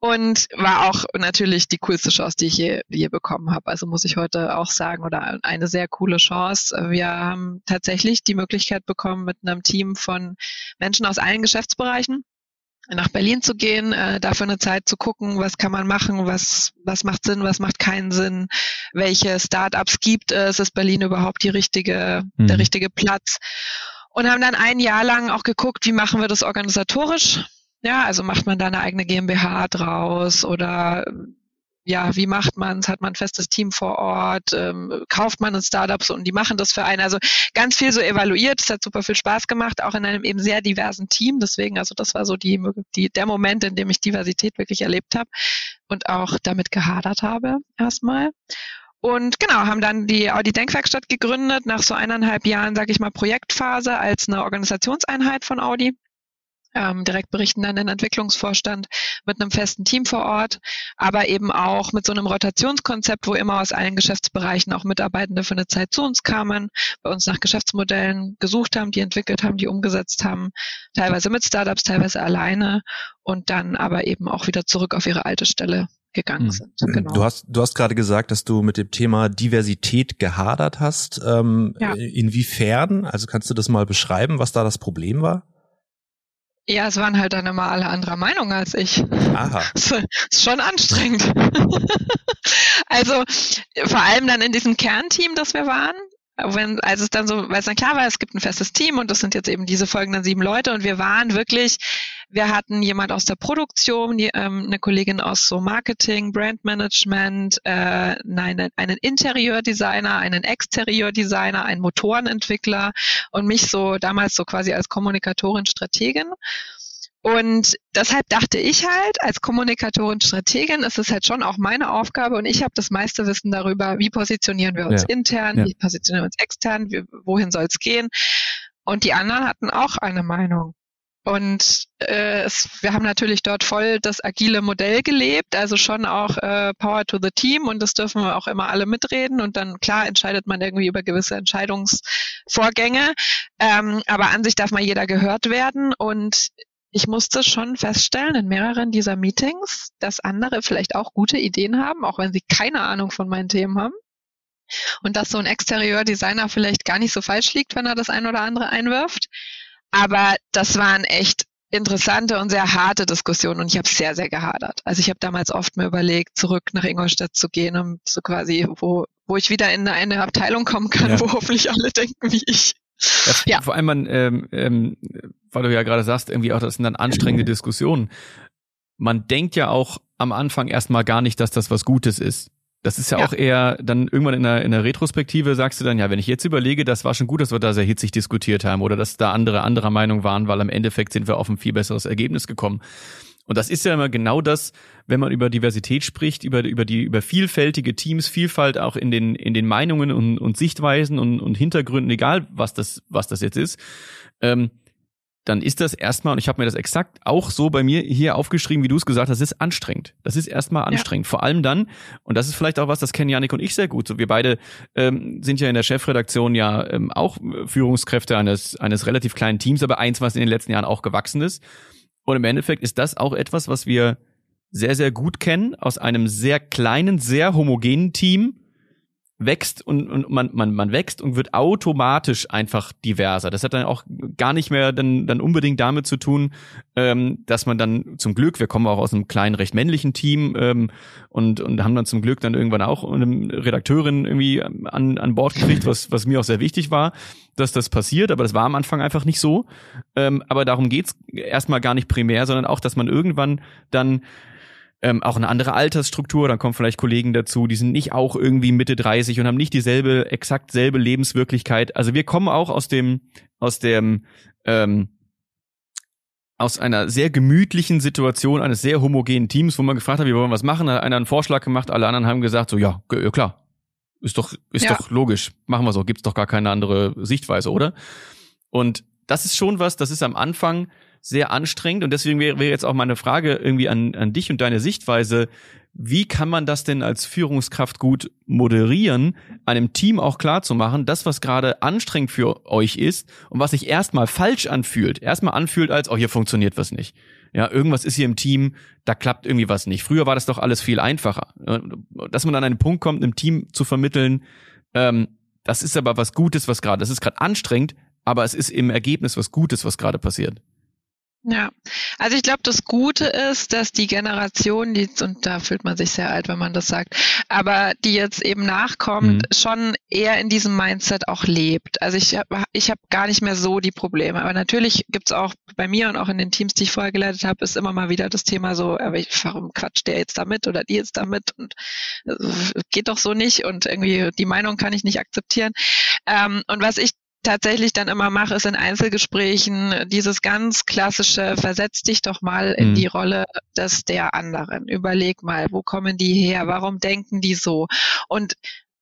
Und war auch natürlich die coolste Chance, die ich je, je bekommen habe. Also muss ich heute auch sagen, oder eine sehr coole Chance. Wir haben tatsächlich die Möglichkeit bekommen, mit einem Team von Menschen aus allen Geschäftsbereichen nach Berlin zu gehen, äh, dafür eine Zeit zu gucken, was kann man machen, was, was macht Sinn, was macht keinen Sinn, welche Startups gibt es, ist Berlin überhaupt die richtige, mhm. der richtige Platz und haben dann ein Jahr lang auch geguckt, wie machen wir das organisatorisch. Ja, also macht man da eine eigene GmbH draus oder ja, wie macht man es? Hat man ein festes Team vor Ort? Ähm, kauft man ein Startups und die machen das für einen? Also ganz viel so evaluiert. Es hat super viel Spaß gemacht, auch in einem eben sehr diversen Team. Deswegen, also das war so die, die der Moment, in dem ich Diversität wirklich erlebt habe und auch damit gehadert habe erstmal. Und genau, haben dann die Audi Denkwerkstatt gegründet, nach so eineinhalb Jahren, sage ich mal, Projektphase als eine Organisationseinheit von Audi. ähm, direkt berichten an den Entwicklungsvorstand mit einem festen Team vor Ort, aber eben auch mit so einem Rotationskonzept, wo immer aus allen Geschäftsbereichen auch Mitarbeitende für eine Zeit zu uns kamen, bei uns nach Geschäftsmodellen gesucht haben, die entwickelt haben, die umgesetzt haben, teilweise mit Startups, teilweise alleine und dann aber eben auch wieder zurück auf ihre alte Stelle gegangen mhm. sind. Genau. Du hast, du hast gerade gesagt, dass du mit dem Thema Diversität gehadert hast. Ähm, ja. Inwiefern? Also kannst du das mal beschreiben, was da das Problem war? Ja, es waren halt dann immer alle anderer Meinung als ich. Aha. Das ist schon anstrengend. also vor allem dann in diesem Kernteam, das wir waren, wenn, als es dann so, weil es dann klar war, es gibt ein festes Team und das sind jetzt eben diese folgenden sieben Leute und wir waren wirklich, wir hatten jemand aus der Produktion, die, ähm, eine Kollegin aus so Marketing, Brandmanagement, äh, nein, einen Interieurdesigner, einen Exterieurdesigner, einen Motorenentwickler und mich so damals so quasi als Kommunikatorin, Strategin. Und deshalb dachte ich halt, als Kommunikatorin, Strategin ist es halt schon auch meine Aufgabe und ich habe das meiste Wissen darüber, wie positionieren wir uns ja. intern, ja. wie positionieren wir uns extern, wie, wohin soll es gehen. Und die anderen hatten auch eine Meinung. Und äh, es, wir haben natürlich dort voll das agile Modell gelebt, also schon auch äh, Power to the Team und das dürfen wir auch immer alle mitreden und dann klar entscheidet man irgendwie über gewisse Entscheidungsvorgänge, ähm, aber an sich darf mal jeder gehört werden und ich musste schon feststellen in mehreren dieser Meetings, dass andere vielleicht auch gute Ideen haben, auch wenn sie keine Ahnung von meinen Themen haben. Und dass so ein Exterieurdesigner vielleicht gar nicht so falsch liegt, wenn er das ein oder andere einwirft. Aber das waren echt interessante und sehr harte Diskussionen und ich habe sehr, sehr gehadert. Also ich habe damals oft mir überlegt, zurück nach Ingolstadt zu gehen, um so quasi, wo, wo ich wieder in eine Abteilung kommen kann, ja. wo hoffentlich alle denken wie ich. Ja, ja. Vor allem, man, ähm, ähm, weil du ja gerade sagst, irgendwie auch, das sind dann anstrengende Diskussionen. Man denkt ja auch am Anfang erstmal gar nicht, dass das was Gutes ist. Das ist ja, ja, auch eher dann irgendwann in der, in der Retrospektive sagst du dann, ja, wenn ich jetzt überlege, das war schon gut, dass wir da sehr hitzig diskutiert haben oder dass da andere anderer Meinung waren, weil am Endeffekt sind wir auf ein viel besseres Ergebnis gekommen. Und das ist ja immer genau das, wenn man über Diversität spricht, über, über die, über vielfältige Teams, Vielfalt auch in den, in den Meinungen und, und Sichtweisen und, und Hintergründen, egal was das, was das jetzt ist. Ähm, dann ist das erstmal, und ich habe mir das exakt auch so bei mir hier aufgeschrieben, wie du es gesagt hast, das ist anstrengend. Das ist erstmal anstrengend. Ja. Vor allem dann, und das ist vielleicht auch was, das kennen Janik und ich sehr gut. So, wir beide ähm, sind ja in der Chefredaktion ja ähm, auch Führungskräfte eines, eines relativ kleinen Teams, aber eins, was in den letzten Jahren auch gewachsen ist. Und im Endeffekt ist das auch etwas, was wir sehr, sehr gut kennen, aus einem sehr kleinen, sehr homogenen Team wächst und, und man, man, man wächst und wird automatisch einfach diverser. Das hat dann auch gar nicht mehr dann, dann unbedingt damit zu tun, ähm, dass man dann zum Glück, wir kommen auch aus einem kleinen, recht männlichen Team ähm, und, und haben dann zum Glück dann irgendwann auch eine Redakteurin irgendwie an, an Bord gekriegt, was, was mir auch sehr wichtig war, dass das passiert, aber das war am Anfang einfach nicht so. Ähm, aber darum geht's erstmal gar nicht primär, sondern auch, dass man irgendwann dann ähm, auch eine andere Altersstruktur, dann kommen vielleicht Kollegen dazu, die sind nicht auch irgendwie Mitte 30 und haben nicht dieselbe, exakt selbe Lebenswirklichkeit. Also wir kommen auch aus dem, aus dem, ähm, aus einer sehr gemütlichen Situation eines sehr homogenen Teams, wo man gefragt hat, wir wollen was machen, hat einer einen Vorschlag gemacht, alle anderen haben gesagt, so ja, klar, ist doch, ist ja. doch logisch, machen wir so, gibt's doch gar keine andere Sichtweise, oder? Und das ist schon was, das ist am Anfang sehr anstrengend. Und deswegen wäre, wäre jetzt auch meine Frage irgendwie an, an dich und deine Sichtweise. Wie kann man das denn als Führungskraft gut moderieren, einem Team auch klar zu machen, das, was gerade anstrengend für euch ist und was sich erstmal falsch anfühlt, erstmal anfühlt als, oh, hier funktioniert was nicht. Ja, irgendwas ist hier im Team, da klappt irgendwie was nicht. Früher war das doch alles viel einfacher. Dass man an einen Punkt kommt, einem Team zu vermitteln, ähm, das ist aber was Gutes, was gerade, das ist gerade anstrengend, aber es ist im Ergebnis was Gutes, was gerade passiert. Ja, also ich glaube, das Gute ist, dass die Generation, die, und da fühlt man sich sehr alt, wenn man das sagt, aber die jetzt eben nachkommt, mhm. schon eher in diesem Mindset auch lebt. Also ich habe ich hab gar nicht mehr so die Probleme. Aber natürlich gibt's auch bei mir und auch in den Teams, die ich vorher geleitet habe, ist immer mal wieder das Thema so, aber ich, warum quatscht der jetzt damit oder die jetzt damit und äh, geht doch so nicht und irgendwie die Meinung kann ich nicht akzeptieren. Ähm, und was ich tatsächlich dann immer mache, ist in Einzelgesprächen dieses ganz klassische, versetz dich doch mal in mhm. die Rolle des der anderen. Überleg mal, wo kommen die her? Warum denken die so? Und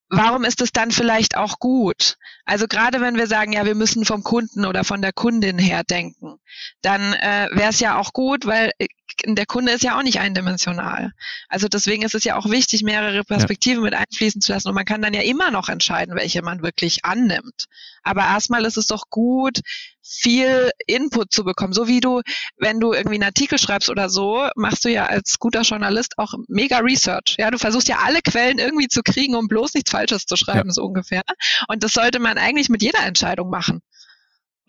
warum ist es dann vielleicht auch gut? Also gerade wenn wir sagen, ja, wir müssen vom Kunden oder von der Kundin her denken, dann äh, wäre es ja auch gut, weil äh, der Kunde ist ja auch nicht eindimensional. Also deswegen ist es ja auch wichtig, mehrere Perspektiven ja. mit einfließen zu lassen. Und man kann dann ja immer noch entscheiden, welche man wirklich annimmt. Aber erstmal ist es doch gut, viel Input zu bekommen. So wie du, wenn du irgendwie einen Artikel schreibst oder so, machst du ja als guter Journalist auch mega Research. Ja, du versuchst ja alle Quellen irgendwie zu kriegen, um bloß nichts Falsches zu schreiben, ja. so ungefähr. Und das sollte man eigentlich mit jeder Entscheidung machen.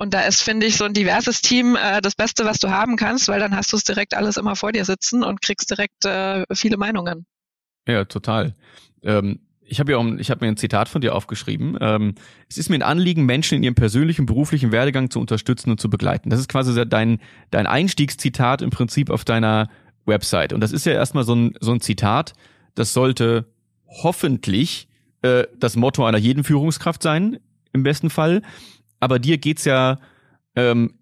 Und da ist, finde ich, so ein diverses Team äh, das Beste, was du haben kannst, weil dann hast du es direkt alles immer vor dir sitzen und kriegst direkt äh, viele Meinungen. Ja, total. Ähm, ich habe habe mir ein Zitat von dir aufgeschrieben. Ähm, es ist mir ein Anliegen, Menschen in ihrem persönlichen beruflichen Werdegang zu unterstützen und zu begleiten. Das ist quasi dein dein Einstiegszitat im Prinzip auf deiner Website. Und das ist ja erstmal so ein so ein Zitat. Das sollte hoffentlich äh, das Motto einer jeden Führungskraft sein im besten Fall. Aber dir geht's ja ähm,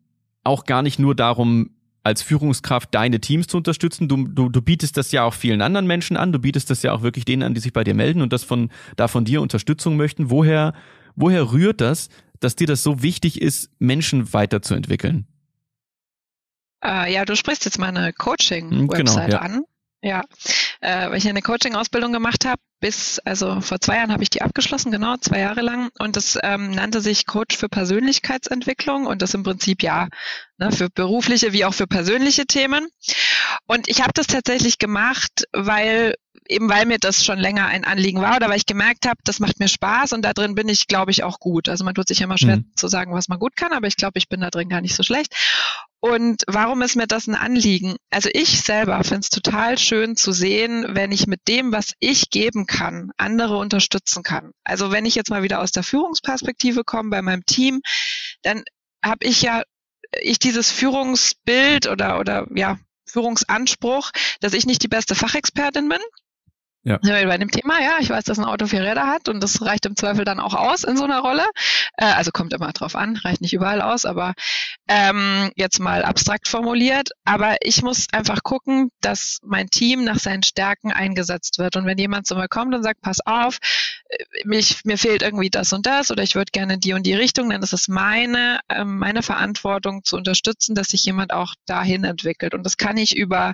auch gar nicht nur darum, als Führungskraft deine Teams zu unterstützen. Du, du, du bietest das ja auch vielen anderen Menschen an. Du bietest das ja auch wirklich denen an, die sich bei dir melden und das von, da von dir Unterstützung möchten. Woher, woher rührt das, dass dir das so wichtig ist, Menschen weiterzuentwickeln? Äh, ja, du sprichst jetzt meine Coaching-Website genau, ja. an. Ja, äh, weil ich eine Coaching-Ausbildung gemacht habe, bis, also vor zwei Jahren habe ich die abgeschlossen, genau, zwei Jahre lang. Und das ähm, nannte sich Coach für Persönlichkeitsentwicklung und das im Prinzip ja ne, für berufliche wie auch für persönliche Themen. Und ich habe das tatsächlich gemacht, weil eben weil mir das schon länger ein Anliegen war oder weil ich gemerkt habe, das macht mir Spaß und da drin bin ich, glaube ich, auch gut. Also man tut sich immer schwer mhm. zu sagen, was man gut kann, aber ich glaube, ich bin da drin gar nicht so schlecht. Und warum ist mir das ein Anliegen? Also ich selber finde es total schön zu sehen, wenn ich mit dem, was ich geben kann, andere unterstützen kann. Also wenn ich jetzt mal wieder aus der Führungsperspektive komme bei meinem Team, dann habe ich ja ich dieses Führungsbild oder oder ja Führungsanspruch, dass ich nicht die beste Fachexpertin bin, ja. Bei dem Thema, ja, ich weiß, dass ein Auto vier Räder hat und das reicht im Zweifel dann auch aus in so einer Rolle. Äh, also kommt immer drauf an, reicht nicht überall aus, aber ähm, jetzt mal abstrakt formuliert. Aber ich muss einfach gucken, dass mein Team nach seinen Stärken eingesetzt wird. Und wenn jemand zu mir kommt und sagt, pass auf, äh, mich, mir fehlt irgendwie das und das oder ich würde gerne die und die Richtung, dann ist es meine, äh, meine Verantwortung zu unterstützen, dass sich jemand auch dahin entwickelt. Und das kann ich über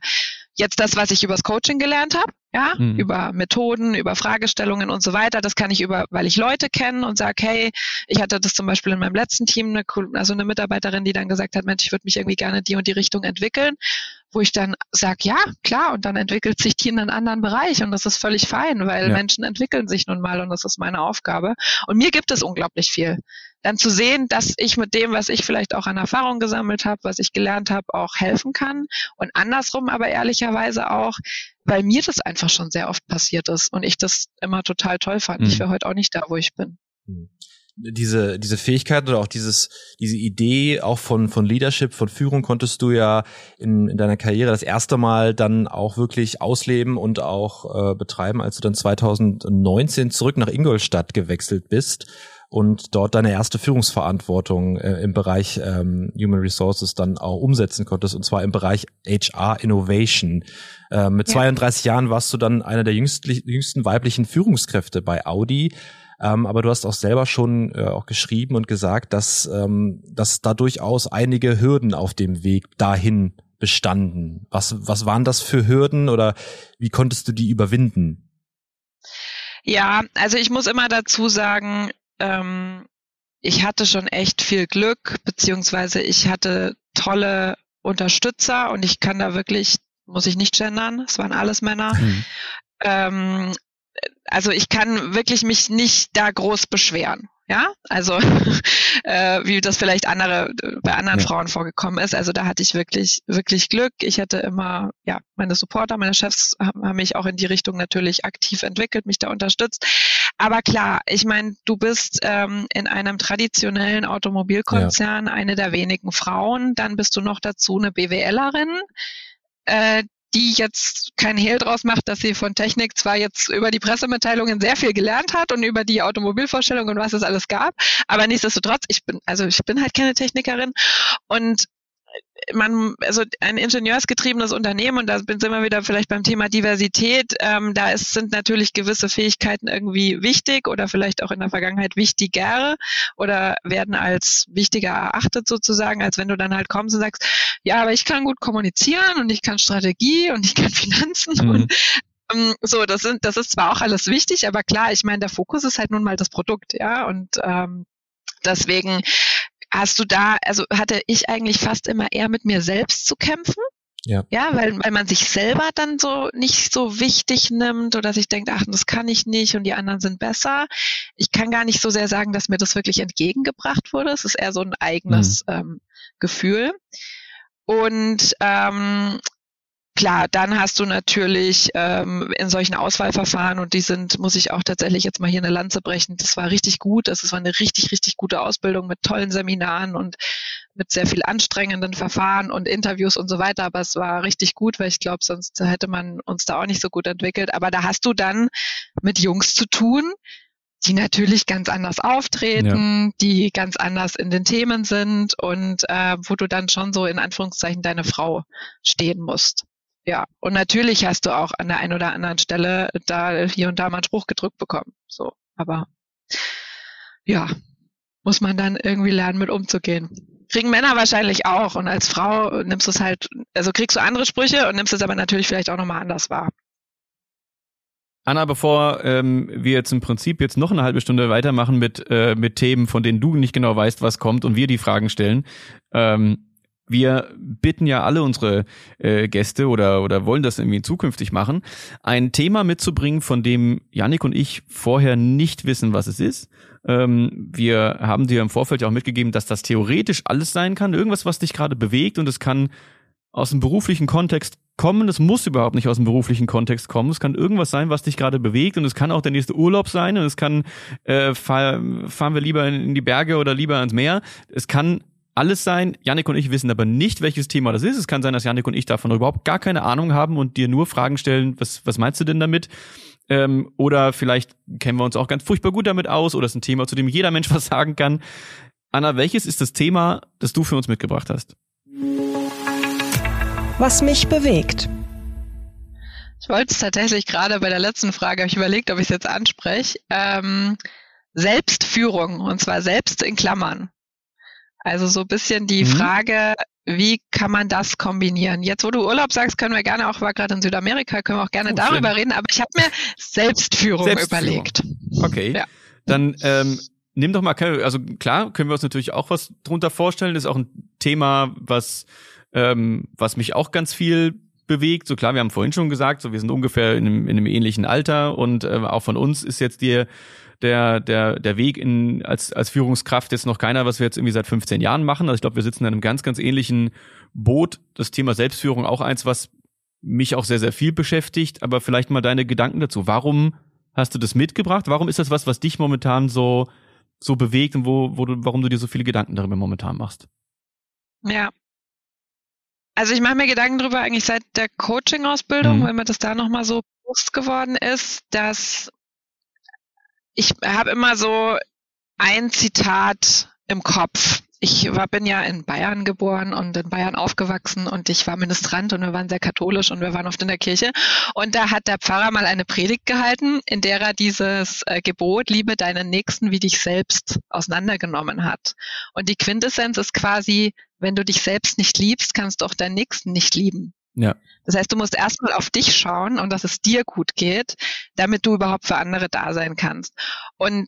jetzt das, was ich übers Coaching gelernt habe, ja, mhm. über Methoden, über Fragestellungen und so weiter. Das kann ich über, weil ich Leute kenne und sage, hey, ich hatte das zum Beispiel in meinem letzten Team, eine, also eine Mitarbeiterin, die dann gesagt hat, Mensch, ich würde mich irgendwie gerne die und die Richtung entwickeln, wo ich dann sage, ja, klar, und dann entwickelt sich die in einen anderen Bereich und das ist völlig fein, weil ja. Menschen entwickeln sich nun mal und das ist meine Aufgabe. Und mir gibt es unglaublich viel dann zu sehen, dass ich mit dem, was ich vielleicht auch an Erfahrung gesammelt habe, was ich gelernt habe, auch helfen kann. Und andersrum aber ehrlicherweise auch, weil mir das einfach schon sehr oft passiert ist und ich das immer total toll fand. Mhm. Ich wäre heute auch nicht da, wo ich bin. Mhm diese diese Fähigkeit oder auch dieses diese Idee auch von von Leadership von Führung konntest du ja in, in deiner Karriere das erste Mal dann auch wirklich ausleben und auch äh, betreiben als du dann 2019 zurück nach Ingolstadt gewechselt bist und dort deine erste Führungsverantwortung äh, im Bereich ähm, Human Resources dann auch umsetzen konntest, und zwar im Bereich HR Innovation. Äh, mit ja. 32 Jahren warst du dann einer der jüngsten, jüngsten weiblichen Führungskräfte bei Audi. Ähm, aber du hast auch selber schon äh, auch geschrieben und gesagt, dass, ähm, dass da durchaus einige Hürden auf dem Weg dahin bestanden. Was, was waren das für Hürden oder wie konntest du die überwinden? Ja, also ich muss immer dazu sagen, ähm, ich hatte schon echt viel Glück, beziehungsweise ich hatte tolle Unterstützer und ich kann da wirklich, muss ich nicht gendern, es waren alles Männer. Mhm. Ähm, also ich kann wirklich mich nicht da groß beschweren. Ja, also äh, wie das vielleicht andere bei anderen ja. Frauen vorgekommen ist. Also da hatte ich wirklich wirklich Glück. Ich hatte immer ja meine Supporter, meine Chefs haben mich auch in die Richtung natürlich aktiv entwickelt, mich da unterstützt. Aber klar, ich meine, du bist ähm, in einem traditionellen Automobilkonzern ja. eine der wenigen Frauen. Dann bist du noch dazu eine BWLerin. Äh, die jetzt kein Hehl draus macht, dass sie von Technik zwar jetzt über die Pressemitteilungen sehr viel gelernt hat und über die Automobilvorstellung und was es alles gab, aber nichtsdestotrotz, ich bin, also ich bin halt keine Technikerin. Und man, also ein ingenieursgetriebenes Unternehmen, und da sind wir wieder vielleicht beim Thema Diversität, ähm, da ist, sind natürlich gewisse Fähigkeiten irgendwie wichtig oder vielleicht auch in der Vergangenheit wichtiger oder werden als wichtiger erachtet sozusagen, als wenn du dann halt kommst und sagst, ja, aber ich kann gut kommunizieren und ich kann Strategie und ich kann Finanzen mhm. und ähm, so, das sind, das ist zwar auch alles wichtig, aber klar, ich meine, der Fokus ist halt nun mal das Produkt, ja, und ähm, deswegen hast du da, also hatte ich eigentlich fast immer eher mit mir selbst zu kämpfen. Ja. ja, weil, weil man sich selber dann so nicht so wichtig nimmt oder sich denkt, ach, das kann ich nicht und die anderen sind besser. Ich kann gar nicht so sehr sagen, dass mir das wirklich entgegengebracht wurde. Es ist eher so ein eigenes mhm. ähm, Gefühl. Und ähm, Klar, dann hast du natürlich ähm, in solchen Auswahlverfahren und die sind, muss ich auch tatsächlich jetzt mal hier eine Lanze brechen. Das war richtig gut. Das war eine richtig, richtig gute Ausbildung mit tollen Seminaren und mit sehr viel anstrengenden Verfahren und Interviews und so weiter. Aber es war richtig gut, weil ich glaube, sonst hätte man uns da auch nicht so gut entwickelt. Aber da hast du dann mit Jungs zu tun, die natürlich ganz anders auftreten, ja. die ganz anders in den Themen sind und äh, wo du dann schon so in Anführungszeichen deine Frau stehen musst. Ja, und natürlich hast du auch an der einen oder anderen Stelle da hier und da mal einen Spruch gedrückt bekommen. So, aber ja, muss man dann irgendwie lernen, mit umzugehen. Kriegen Männer wahrscheinlich auch. Und als Frau nimmst du es halt, also kriegst du andere Sprüche und nimmst es aber natürlich vielleicht auch nochmal anders wahr. Anna, bevor ähm, wir jetzt im Prinzip jetzt noch eine halbe Stunde weitermachen mit, äh, mit Themen, von denen du nicht genau weißt, was kommt und wir die Fragen stellen, ähm, wir bitten ja alle unsere äh, Gäste oder, oder wollen das irgendwie zukünftig machen, ein Thema mitzubringen, von dem Yannick und ich vorher nicht wissen, was es ist. Ähm, wir haben dir im Vorfeld ja auch mitgegeben, dass das theoretisch alles sein kann, irgendwas, was dich gerade bewegt und es kann aus dem beruflichen Kontext kommen, es muss überhaupt nicht aus dem beruflichen Kontext kommen, es kann irgendwas sein, was dich gerade bewegt und es kann auch der nächste Urlaub sein und es kann, äh, fahr, fahren wir lieber in die Berge oder lieber ans Meer, es kann alles sein. Janik und ich wissen aber nicht, welches Thema das ist. Es kann sein, dass Janik und ich davon überhaupt gar keine Ahnung haben und dir nur Fragen stellen, was, was meinst du denn damit? Ähm, oder vielleicht kennen wir uns auch ganz furchtbar gut damit aus oder es ist ein Thema, zu dem jeder Mensch was sagen kann. Anna, welches ist das Thema, das du für uns mitgebracht hast? Was mich bewegt. Ich wollte es tatsächlich gerade bei der letzten Frage, habe ich überlegt, ob ich es jetzt anspreche. Ähm, Selbstführung, und zwar selbst in Klammern. Also so ein bisschen die mhm. Frage, wie kann man das kombinieren? Jetzt, wo du Urlaub sagst, können wir gerne auch, war gerade in Südamerika, können wir auch gerne oh, darüber schön. reden, aber ich habe mir Selbstführung, Selbstführung, überlegt. Okay. Ja. Dann ähm, nimm doch mal, also klar, können wir uns natürlich auch was drunter vorstellen. Das ist auch ein Thema, was, ähm, was mich auch ganz viel bewegt. So klar, wir haben vorhin schon gesagt, so wir sind ungefähr in einem, in einem ähnlichen Alter und äh, auch von uns ist jetzt dir der, der, der Weg in, als, als Führungskraft jetzt noch keiner, was wir jetzt irgendwie seit 15 Jahren machen. Also ich glaube, wir sitzen in einem ganz, ganz ähnlichen Boot. Das Thema Selbstführung auch eins, was mich auch sehr, sehr viel beschäftigt. Aber vielleicht mal deine Gedanken dazu. Warum hast du das mitgebracht? Warum ist das was, was dich momentan so, so bewegt und wo, wo du, warum du dir so viele Gedanken darüber momentan machst? Ja, also ich mache mir Gedanken darüber eigentlich seit der Coaching-Ausbildung, mhm. wenn mir das da nochmal so bewusst geworden ist, dass ich habe immer so ein Zitat im Kopf. Ich war, bin ja in Bayern geboren und in Bayern aufgewachsen und ich war Ministrant und wir waren sehr katholisch und wir waren oft in der Kirche. Und da hat der Pfarrer mal eine Predigt gehalten, in der er dieses äh, Gebot, liebe deinen Nächsten wie dich selbst, auseinandergenommen hat. Und die Quintessenz ist quasi, wenn du dich selbst nicht liebst, kannst du auch deinen Nächsten nicht lieben. Ja. Das heißt, du musst erstmal auf dich schauen und dass es dir gut geht, damit du überhaupt für andere da sein kannst. Und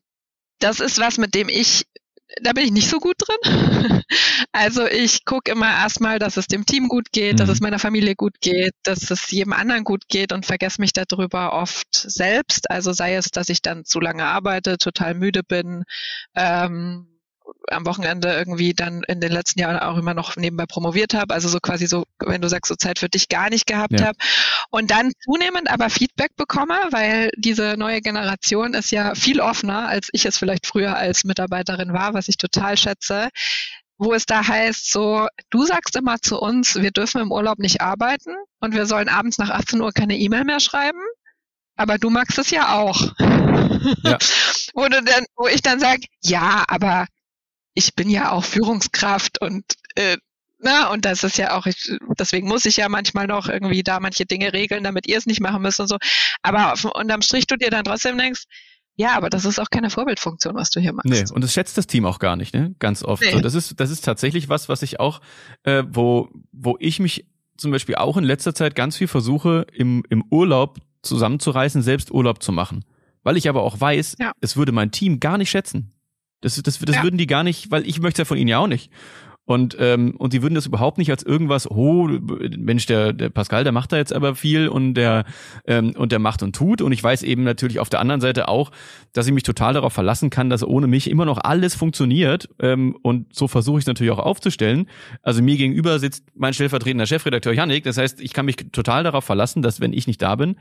das ist was, mit dem ich, da bin ich nicht so gut drin. Also ich gucke immer erstmal, dass es dem Team gut geht, mhm. dass es meiner Familie gut geht, dass es jedem anderen gut geht und vergesse mich darüber oft selbst. Also sei es, dass ich dann zu lange arbeite, total müde bin, ähm, am Wochenende irgendwie dann in den letzten Jahren auch immer noch nebenbei promoviert habe. Also so quasi so, wenn du sagst, so Zeit für dich gar nicht gehabt ja. habe. Und dann zunehmend aber Feedback bekomme, weil diese neue Generation ist ja viel offener, als ich es vielleicht früher als Mitarbeiterin war, was ich total schätze wo es da heißt, so, du sagst immer zu uns, wir dürfen im Urlaub nicht arbeiten und wir sollen abends nach 18 Uhr keine E-Mail mehr schreiben, aber du magst es ja auch. Ja. wo, du dann, wo ich dann sage, ja, aber ich bin ja auch Führungskraft und äh, Na, und das ist ja auch, deswegen muss ich ja manchmal noch irgendwie da manche Dinge regeln, damit ihr es nicht machen müsst und so. Aber auf, unterm Strich du dir dann trotzdem denkst, ja, aber das ist auch keine Vorbildfunktion, was du hier machst. Nee, und das schätzt das Team auch gar nicht, ne? Ganz oft. Nee. So, das ist, das ist tatsächlich was, was ich auch, äh, wo, wo ich mich zum Beispiel auch in letzter Zeit ganz viel versuche, im, im Urlaub zusammenzureißen, selbst Urlaub zu machen. Weil ich aber auch weiß, ja. es würde mein Team gar nicht schätzen. Das, das, das ja. würden die gar nicht, weil ich möchte ja von ihnen ja auch nicht. Und, ähm, und die würden das überhaupt nicht als irgendwas, oh, Mensch, der, der Pascal, der macht da jetzt aber viel und der, ähm, und der macht und tut. Und ich weiß eben natürlich auf der anderen Seite auch, dass ich mich total darauf verlassen kann, dass ohne mich immer noch alles funktioniert. Ähm, und so versuche ich es natürlich auch aufzustellen. Also mir gegenüber sitzt mein stellvertretender Chefredakteur Yannick. Das heißt, ich kann mich total darauf verlassen, dass wenn ich nicht da bin,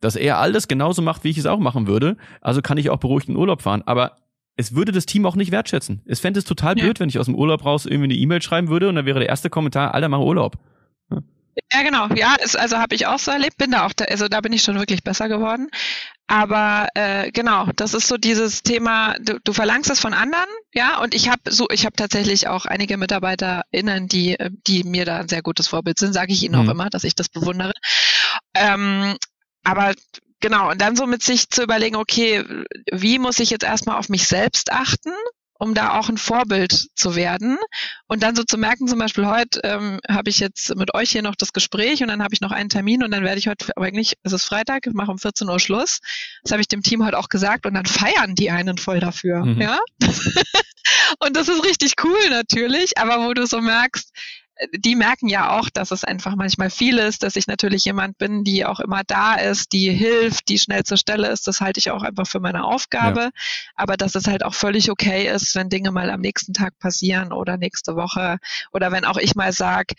dass er alles genauso macht, wie ich es auch machen würde. Also kann ich auch beruhigt in Urlaub fahren. Aber es würde das Team auch nicht wertschätzen. Es fände es total ja. blöd, wenn ich aus dem Urlaub raus irgendwie eine E-Mail schreiben würde und dann wäre der erste Kommentar, Alter, mach Urlaub. Ja. Ja, genau. Ja, ist, also habe ich auch so erlebt. Bin da auch, da, also da bin ich schon wirklich besser geworden. Aber äh, genau, das ist so dieses Thema. Du, du verlangst es von anderen, ja. Und ich habe so, ich habe tatsächlich auch einige MitarbeiterInnen, die, die mir da ein sehr gutes Vorbild sind. Sage ich ihnen mhm. auch immer, dass ich das bewundere. Ähm, aber genau, und dann so mit sich zu überlegen, okay, wie muss ich jetzt erstmal auf mich selbst achten, um da auch ein Vorbild zu werden und dann so zu merken, zum Beispiel heute ähm, habe ich jetzt mit euch hier noch das Gespräch und dann habe ich noch einen Termin und dann werde ich heute, aber eigentlich ist es Freitag, ich mache um 14 Uhr Schluss. Das habe ich dem Team heute auch gesagt und dann feiern die einen voll dafür, mhm. ja. und das ist richtig cool natürlich, aber wo du so merkst, die merken ja auch, dass es einfach manchmal viel ist, dass ich natürlich jemand bin, die auch immer da ist, die hilft, die schnell zur Stelle ist. Das halte ich auch einfach für meine Aufgabe. Ja. Aber dass es halt auch völlig okay ist, wenn Dinge mal am nächsten Tag passieren oder nächste Woche oder wenn auch ich mal sage,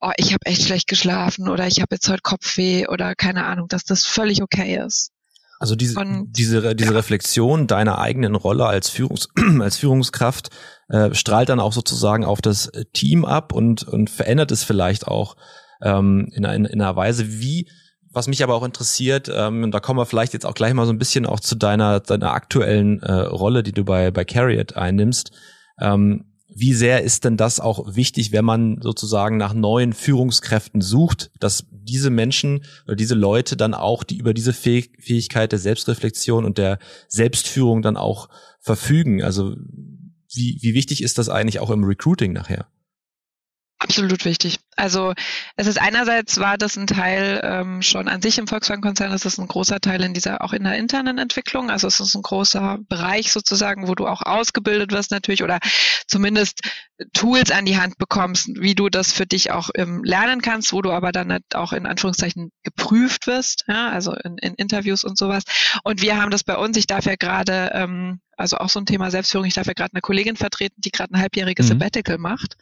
oh, ich habe echt schlecht geschlafen oder ich habe jetzt heute Kopfweh oder keine Ahnung, dass das völlig okay ist. Also diese, und, diese, diese ja. Reflexion deiner eigenen Rolle als, Führungs als Führungskraft äh, strahlt dann auch sozusagen auf das Team ab und, und verändert es vielleicht auch ähm, in, in, in einer Weise, wie was mich aber auch interessiert, ähm, und da kommen wir vielleicht jetzt auch gleich mal so ein bisschen auch zu deiner, deiner aktuellen äh, Rolle, die du bei, bei Carriot einnimmst. Ähm, wie sehr ist denn das auch wichtig, wenn man sozusagen nach neuen Führungskräften sucht, dass diese Menschen oder diese Leute dann auch die über diese Fähigkeit der Selbstreflexion und der Selbstführung dann auch verfügen? Also wie, wie wichtig ist das eigentlich auch im Recruiting nachher? Absolut wichtig. Also es ist einerseits war das ein Teil ähm, schon an sich im Volkswagen-Konzern, es ist ein großer Teil in dieser auch in der internen Entwicklung. Also es ist ein großer Bereich sozusagen, wo du auch ausgebildet wirst natürlich oder zumindest Tools an die Hand bekommst, wie du das für dich auch ähm, lernen kannst, wo du aber dann halt auch in Anführungszeichen geprüft wirst, ja, also in, in Interviews und sowas. Und wir haben das bei uns. Ich darf ja gerade ähm, also auch so ein Thema Selbstführung. Ich darf ja gerade eine Kollegin vertreten, die gerade ein halbjähriges mhm. Sabbatical macht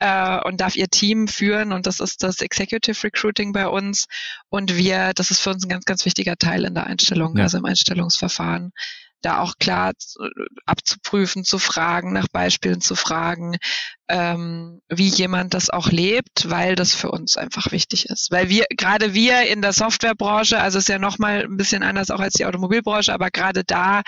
äh, und darf ihr Team führen und das ist das Executive Recruiting bei uns und wir, das ist für uns ein ganz, ganz wichtiger Teil in der Einstellung, ja. also im Einstellungsverfahren da auch klar abzuprüfen, zu fragen, nach Beispielen zu fragen, ähm, wie jemand das auch lebt, weil das für uns einfach wichtig ist. Weil wir, gerade wir in der Softwarebranche, also ist ja nochmal ein bisschen anders auch als die Automobilbranche, aber gerade da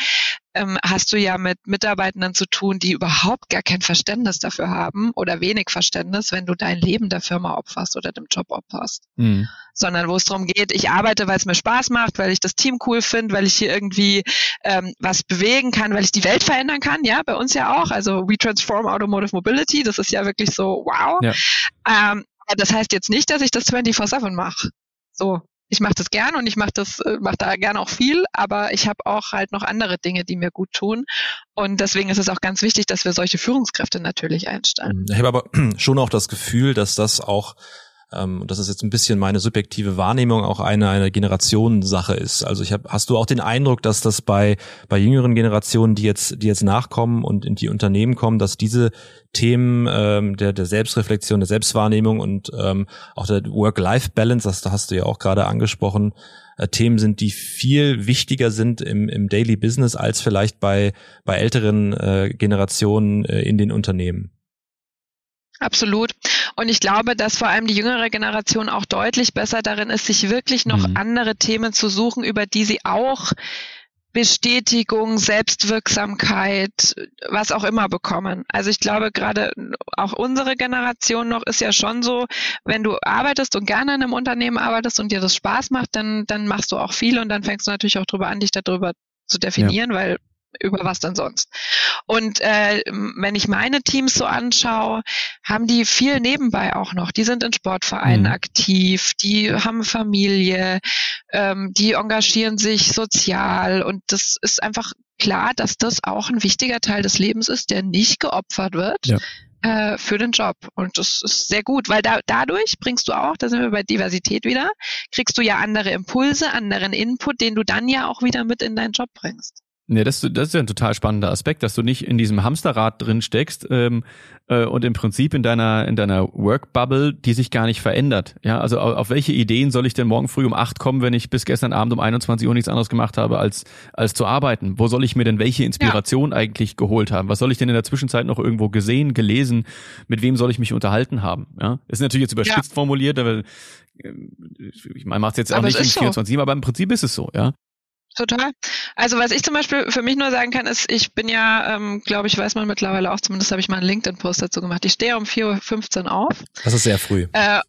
ähm, hast du ja mit Mitarbeitenden zu tun, die überhaupt gar kein Verständnis dafür haben oder wenig Verständnis, wenn du dein Leben der Firma opferst oder dem Job opferst. Mhm. Sondern wo es darum geht, ich arbeite, weil es mir Spaß macht, weil ich das Team cool finde, weil ich hier irgendwie ähm, was bewegen kann, weil ich die Welt verändern kann, ja, bei uns ja auch. Also we transform automotive mobility, das ist ja wirklich so wow. Ja. Ähm, das heißt jetzt nicht, dass ich das 24-7 mache. So, ich mache das gern und ich mache das, äh, mache da gern auch viel, aber ich habe auch halt noch andere Dinge, die mir gut tun. Und deswegen ist es auch ganz wichtig, dass wir solche Führungskräfte natürlich einstellen. Ich habe aber schon auch das Gefühl, dass das auch und das ist jetzt ein bisschen meine subjektive Wahrnehmung, auch eine, eine Generationensache ist. Also ich habe, hast du auch den Eindruck, dass das bei, bei jüngeren Generationen, die jetzt, die jetzt nachkommen und in die Unternehmen kommen, dass diese Themen ähm, der, der Selbstreflexion, der Selbstwahrnehmung und ähm, auch der Work-Life-Balance, das hast du ja auch gerade angesprochen, äh, Themen sind, die viel wichtiger sind im, im Daily Business als vielleicht bei, bei älteren äh, Generationen äh, in den Unternehmen. Absolut. Und ich glaube, dass vor allem die jüngere Generation auch deutlich besser darin ist, sich wirklich noch mhm. andere Themen zu suchen, über die sie auch Bestätigung, Selbstwirksamkeit, was auch immer bekommen. Also ich glaube, gerade auch unsere Generation noch ist ja schon so, wenn du arbeitest und gerne in einem Unternehmen arbeitest und dir das Spaß macht, dann, dann machst du auch viel und dann fängst du natürlich auch drüber an, dich darüber zu definieren, ja. weil über was denn sonst? Und äh, wenn ich meine Teams so anschaue, haben die viel nebenbei auch noch. Die sind in Sportvereinen mhm. aktiv, die haben Familie, ähm, die engagieren sich sozial und das ist einfach klar, dass das auch ein wichtiger Teil des Lebens ist, der nicht geopfert wird. Ja äh, für den Job. Und das ist sehr gut, weil da, dadurch bringst du auch, da sind wir bei Diversität wieder, kriegst du ja andere Impulse, anderen Input, den du dann ja auch wieder mit in deinen Job bringst. Ja, das, das ist ja ein total spannender Aspekt, dass du nicht in diesem Hamsterrad drin steckst ähm, äh, und im Prinzip in deiner in deiner Workbubble, die sich gar nicht verändert. Ja, also auf, auf welche Ideen soll ich denn morgen früh um acht kommen, wenn ich bis gestern Abend um 21 Uhr nichts anderes gemacht habe als als zu arbeiten? Wo soll ich mir denn welche Inspiration ja. eigentlich geholt haben? Was soll ich denn in der Zwischenzeit noch irgendwo gesehen, gelesen? Mit wem soll ich mich unterhalten haben? Ja, ist natürlich jetzt überspitzt ja. formuliert, aber äh, ich meine, macht es jetzt auch aber nicht in 24 so. aber im Prinzip ist es so, ja. Total. Also was ich zum Beispiel für mich nur sagen kann, ist, ich bin ja, ähm, glaube ich, weiß man mittlerweile auch, zumindest habe ich mal einen LinkedIn-Post dazu gemacht. Ich stehe um 4.15 Uhr auf. Das ist sehr früh. Äh,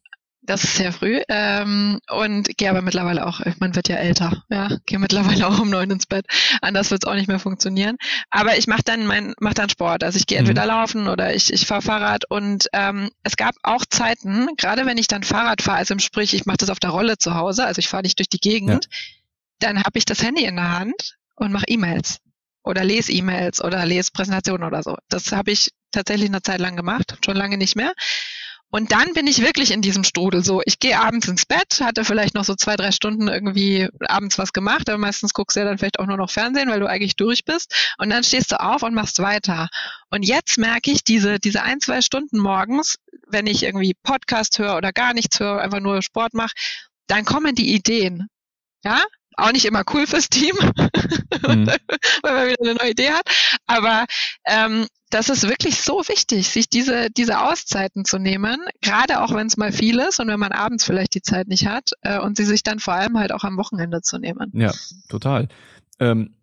das ist sehr früh. Ähm, und gehe aber mittlerweile auch, man wird ja älter, ja, gehe mittlerweile auch um neun ins Bett. Anders wird es auch nicht mehr funktionieren. Aber ich mache dann mein, mach dann Sport. Also ich gehe mhm. entweder laufen oder ich, ich fahre Fahrrad. Und ähm, es gab auch Zeiten, gerade wenn ich dann Fahrrad fahre, also sprich, ich mache das auf der Rolle zu Hause, also ich fahre nicht durch die Gegend. Ja dann habe ich das Handy in der Hand und mache E-Mails oder lese E-Mails oder lese Präsentationen oder so. Das habe ich tatsächlich eine Zeit lang gemacht, schon lange nicht mehr. Und dann bin ich wirklich in diesem Strudel so. Ich gehe abends ins Bett, hatte vielleicht noch so zwei, drei Stunden irgendwie abends was gemacht, aber meistens guckst du ja dann vielleicht auch nur noch Fernsehen, weil du eigentlich durch bist. Und dann stehst du auf und machst weiter. Und jetzt merke ich diese, diese ein, zwei Stunden morgens, wenn ich irgendwie Podcast höre oder gar nichts höre, einfach nur Sport mache, dann kommen die Ideen. Ja, auch nicht immer cool fürs Team, mhm. weil man wieder eine neue Idee hat. Aber ähm, das ist wirklich so wichtig, sich diese, diese Auszeiten zu nehmen, gerade auch wenn es mal viel ist und wenn man abends vielleicht die Zeit nicht hat äh, und sie sich dann vor allem halt auch am Wochenende zu nehmen. Ja, total. Ähm,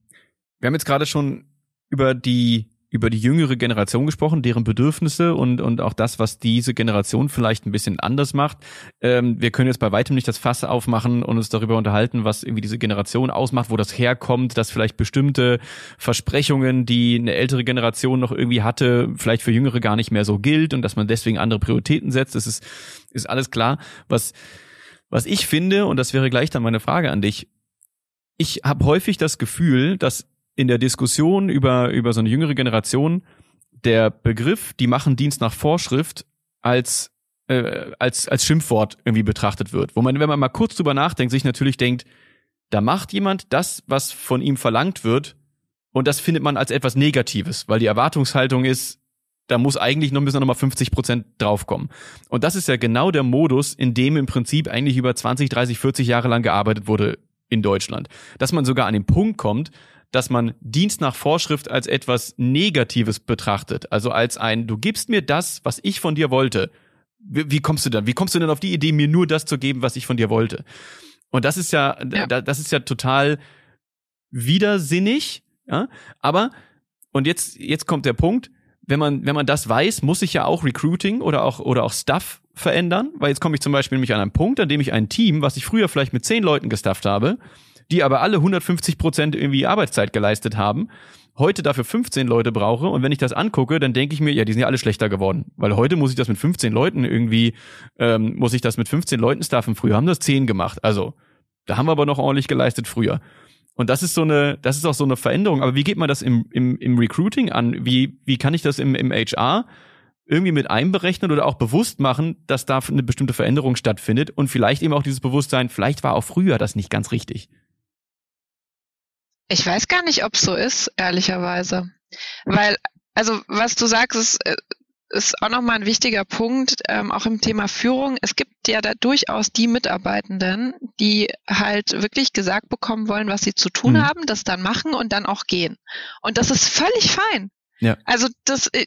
wir haben jetzt gerade schon über die über die jüngere Generation gesprochen, deren Bedürfnisse und, und auch das, was diese Generation vielleicht ein bisschen anders macht. Ähm, wir können jetzt bei weitem nicht das Fass aufmachen und uns darüber unterhalten, was irgendwie diese Generation ausmacht, wo das herkommt, dass vielleicht bestimmte Versprechungen, die eine ältere Generation noch irgendwie hatte, vielleicht für Jüngere gar nicht mehr so gilt und dass man deswegen andere Prioritäten setzt. Das ist, ist alles klar. Was, was ich finde, und das wäre gleich dann meine Frage an dich, ich habe häufig das Gefühl, dass in der Diskussion über, über so eine jüngere Generation der Begriff, die machen Dienst nach Vorschrift, als, äh, als, als Schimpfwort irgendwie betrachtet wird. Wo man, wenn man mal kurz drüber nachdenkt, sich natürlich denkt, da macht jemand das, was von ihm verlangt wird, und das findet man als etwas Negatives, weil die Erwartungshaltung ist, da muss eigentlich noch ein bisschen nochmal 50 Prozent draufkommen. Und das ist ja genau der Modus, in dem im Prinzip eigentlich über 20, 30, 40 Jahre lang gearbeitet wurde in Deutschland. Dass man sogar an den Punkt kommt, dass man Dienst nach Vorschrift als etwas Negatives betrachtet. Also als ein, du gibst mir das, was ich von dir wollte. Wie, wie kommst du dann? Wie kommst du denn auf die Idee, mir nur das zu geben, was ich von dir wollte? Und das ist ja, ja. das ist ja total widersinnig, ja. Aber, und jetzt, jetzt kommt der Punkt, wenn man, wenn man das weiß, muss sich ja auch Recruiting oder auch, oder auch Stuff verändern, weil jetzt komme ich zum Beispiel nämlich an einen Punkt, an dem ich ein Team, was ich früher vielleicht mit zehn Leuten gestafft habe, die aber alle 150 Prozent irgendwie Arbeitszeit geleistet haben, heute dafür 15 Leute brauche und wenn ich das angucke, dann denke ich mir, ja, die sind ja alle schlechter geworden, weil heute muss ich das mit 15 Leuten irgendwie, ähm, muss ich das mit 15 Leuten staffen. Früher haben das 10 gemacht, also da haben wir aber noch ordentlich geleistet früher. Und das ist so eine, das ist auch so eine Veränderung. Aber wie geht man das im, im, im Recruiting an? Wie, wie kann ich das im, im HR irgendwie mit einberechnen oder auch bewusst machen, dass da eine bestimmte Veränderung stattfindet und vielleicht eben auch dieses Bewusstsein, vielleicht war auch früher das nicht ganz richtig. Ich weiß gar nicht, ob es so ist, ehrlicherweise. Weil, also was du sagst, ist, äh, ist auch nochmal ein wichtiger Punkt, ähm, auch im Thema Führung. Es gibt ja da durchaus die Mitarbeitenden, die halt wirklich gesagt bekommen wollen, was sie zu tun mhm. haben, das dann machen und dann auch gehen. Und das ist völlig fein. Ja. Also das, äh,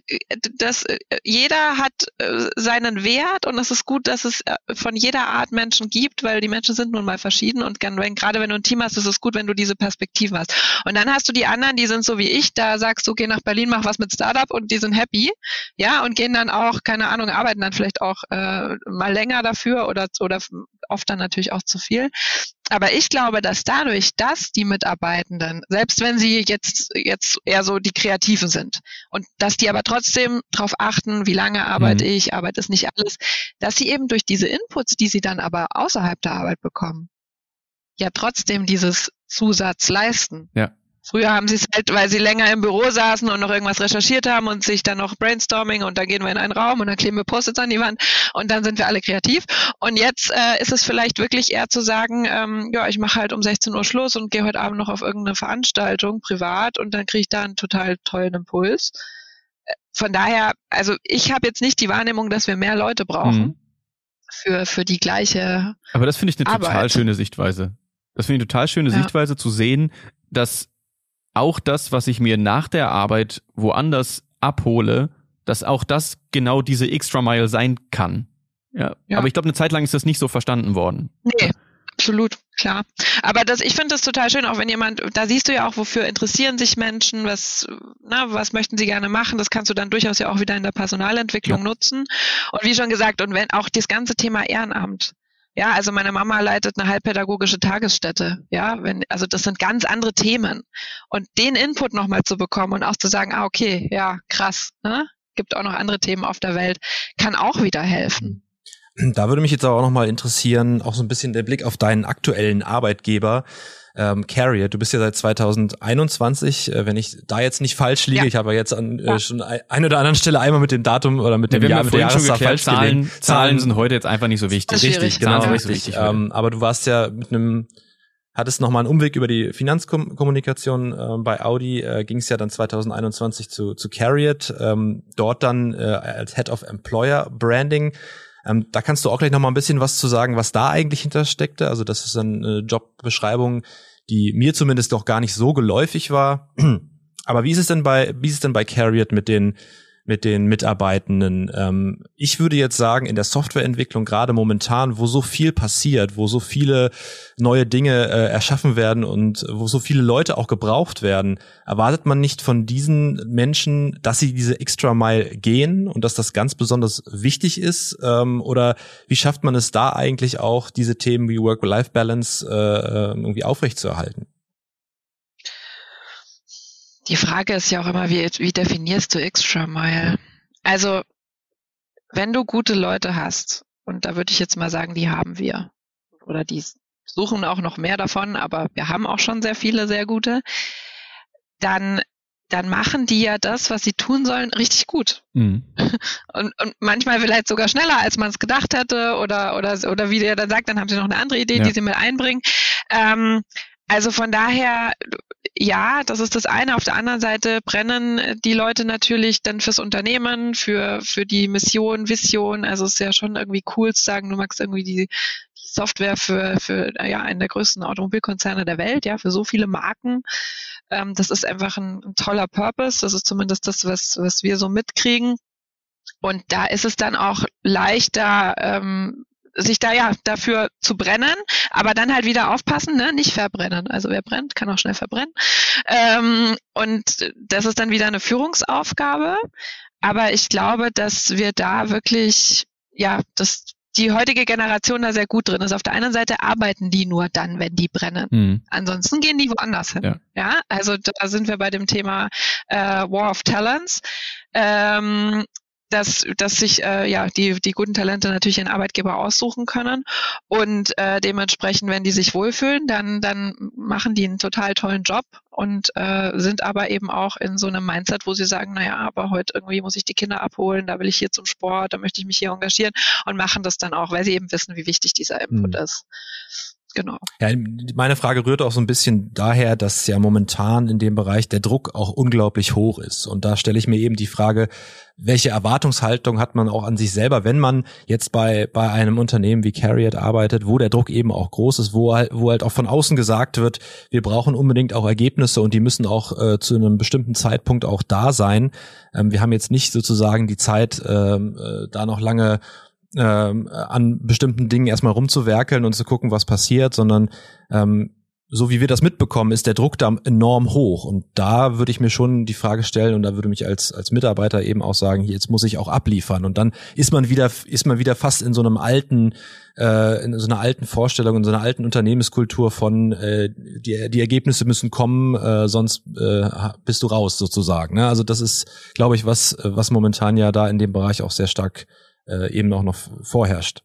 das, äh, jeder hat äh, seinen Wert und es ist gut, dass es von jeder Art Menschen gibt, weil die Menschen sind nun mal verschieden und wenn, gerade wenn du ein Team hast, ist es gut, wenn du diese Perspektiven hast. Und dann hast du die anderen, die sind so wie ich, da sagst du, geh nach Berlin, mach was mit Startup und die sind happy, ja, und gehen dann auch, keine Ahnung, arbeiten dann vielleicht auch äh, mal länger dafür oder, oder oft dann natürlich auch zu viel. Aber ich glaube, dass dadurch, dass die Mitarbeitenden, selbst wenn sie jetzt, jetzt eher so die Kreativen sind, und dass die aber trotzdem darauf achten, wie lange arbeite mhm. ich, Arbeit ist nicht alles, dass sie eben durch diese Inputs, die sie dann aber außerhalb der Arbeit bekommen, ja trotzdem dieses Zusatz leisten. Ja. Früher haben sie es halt, weil sie länger im Büro saßen und noch irgendwas recherchiert haben und sich dann noch Brainstorming und dann gehen wir in einen Raum und dann kleben wir Post-its an die Wand und dann sind wir alle kreativ. Und jetzt äh, ist es vielleicht wirklich eher zu sagen, ähm, ja, ich mache halt um 16 Uhr Schluss und gehe heute Abend noch auf irgendeine Veranstaltung privat und dann kriege ich da einen total tollen Impuls. Äh, von daher, also ich habe jetzt nicht die Wahrnehmung, dass wir mehr Leute brauchen. Mhm. Für, für die gleiche. Aber das finde ich eine Arbeit. total schöne Sichtweise. Das finde ich eine total schöne ja. Sichtweise zu sehen, dass auch das, was ich mir nach der Arbeit woanders abhole, dass auch das genau diese Extra Mile sein kann. Ja. ja. Aber ich glaube, eine Zeit lang ist das nicht so verstanden worden. Nee, absolut, klar. Aber das, ich finde das total schön, auch wenn jemand, da siehst du ja auch, wofür interessieren sich Menschen, was, na, was möchten sie gerne machen, das kannst du dann durchaus ja auch wieder in der Personalentwicklung ja. nutzen. Und wie schon gesagt, und wenn auch das ganze Thema Ehrenamt, ja, also meine Mama leitet eine halbpädagogische Tagesstätte. Ja, wenn, also das sind ganz andere Themen. Und den Input nochmal zu bekommen und auch zu sagen, ah, okay, ja, krass, ne? Gibt auch noch andere Themen auf der Welt, kann auch wieder helfen. Da würde mich jetzt aber auch nochmal interessieren, auch so ein bisschen der Blick auf deinen aktuellen Arbeitgeber ähm, Carrier. Du bist ja seit 2021, äh, wenn ich da jetzt nicht falsch liege, ja. ich habe jetzt an äh, schon ein oder anderen Stelle einmal mit dem Datum oder mit dem ja, Jahr, mit der Jahreszahl falsch Zahlen, gelegen. Zahlen sind heute jetzt einfach nicht so wichtig. Richtig, genau. Zahlen richtig. So wichtig ähm, aber du warst ja mit einem hattest nochmal einen Umweg über die Finanzkommunikation äh, bei Audi, äh, ging es ja dann 2021 zu, zu Carriot, ähm, dort dann äh, als Head of Employer Branding. Ähm, da kannst du auch gleich noch mal ein bisschen was zu sagen, was da eigentlich hintersteckte. Also das ist eine Jobbeschreibung, die mir zumindest noch gar nicht so geläufig war. Aber wie ist es denn bei, wie ist es denn bei Carriot mit den mit den Mitarbeitenden. Ähm, ich würde jetzt sagen, in der Softwareentwicklung gerade momentan, wo so viel passiert, wo so viele neue Dinge äh, erschaffen werden und wo so viele Leute auch gebraucht werden, erwartet man nicht von diesen Menschen, dass sie diese Extra Mile gehen und dass das ganz besonders wichtig ist? Ähm, oder wie schafft man es da eigentlich auch, diese Themen wie Work-Life-Balance äh, äh irgendwie aufrechtzuerhalten? Die Frage ist ja auch immer, wie, wie definierst du Extra Mile? Also, wenn du gute Leute hast, und da würde ich jetzt mal sagen, die haben wir, oder die suchen auch noch mehr davon, aber wir haben auch schon sehr viele sehr gute, dann dann machen die ja das, was sie tun sollen, richtig gut. Mhm. Und, und manchmal vielleicht sogar schneller, als man es gedacht hätte, oder, oder, oder wie der dann sagt, dann haben sie noch eine andere Idee, ja. die sie mit einbringen. Ähm, also von daher, ja, das ist das eine. Auf der anderen Seite brennen die Leute natürlich dann fürs Unternehmen, für, für die Mission, Vision. Also es ist ja schon irgendwie cool zu sagen, du magst irgendwie die, die Software für, für ja, einen der größten Automobilkonzerne der Welt, ja, für so viele Marken. Ähm, das ist einfach ein, ein toller Purpose. Das ist zumindest das, was, was wir so mitkriegen. Und da ist es dann auch leichter, ähm, sich da ja dafür zu brennen, aber dann halt wieder aufpassen, ne? nicht verbrennen. Also wer brennt, kann auch schnell verbrennen. Ähm, und das ist dann wieder eine Führungsaufgabe. Aber ich glaube, dass wir da wirklich, ja, dass die heutige Generation da sehr gut drin ist. Auf der einen Seite arbeiten die nur dann, wenn die brennen. Mhm. Ansonsten gehen die woanders hin. Ja. ja. also da sind wir bei dem Thema äh, War of Talents. Ähm, dass, dass sich äh, ja die, die guten Talente natürlich ihren Arbeitgeber aussuchen können und äh, dementsprechend, wenn die sich wohlfühlen, dann, dann machen die einen total tollen Job und äh, sind aber eben auch in so einem Mindset, wo sie sagen, naja, aber heute irgendwie muss ich die Kinder abholen, da will ich hier zum Sport, da möchte ich mich hier engagieren und machen das dann auch, weil sie eben wissen, wie wichtig dieser Input mhm. ist. Genau. Ja, meine Frage rührt auch so ein bisschen daher, dass ja momentan in dem Bereich der Druck auch unglaublich hoch ist. Und da stelle ich mir eben die Frage, welche Erwartungshaltung hat man auch an sich selber, wenn man jetzt bei, bei einem Unternehmen wie Carriot arbeitet, wo der Druck eben auch groß ist, wo halt, wo halt auch von außen gesagt wird, wir brauchen unbedingt auch Ergebnisse und die müssen auch äh, zu einem bestimmten Zeitpunkt auch da sein. Ähm, wir haben jetzt nicht sozusagen die Zeit, ähm, äh, da noch lange ähm, an bestimmten Dingen erstmal rumzuwerkeln und zu gucken, was passiert, sondern ähm, so wie wir das mitbekommen, ist der Druck da enorm hoch. Und da würde ich mir schon die Frage stellen und da würde mich als, als Mitarbeiter eben auch sagen, jetzt muss ich auch abliefern. Und dann ist man wieder, ist man wieder fast in so einem alten, äh, in so einer alten Vorstellung, in so einer alten Unternehmenskultur von, äh, die, die Ergebnisse müssen kommen, äh, sonst äh, bist du raus sozusagen. Ne? Also das ist, glaube ich, was, was momentan ja da in dem Bereich auch sehr stark äh, eben auch noch vorherrscht.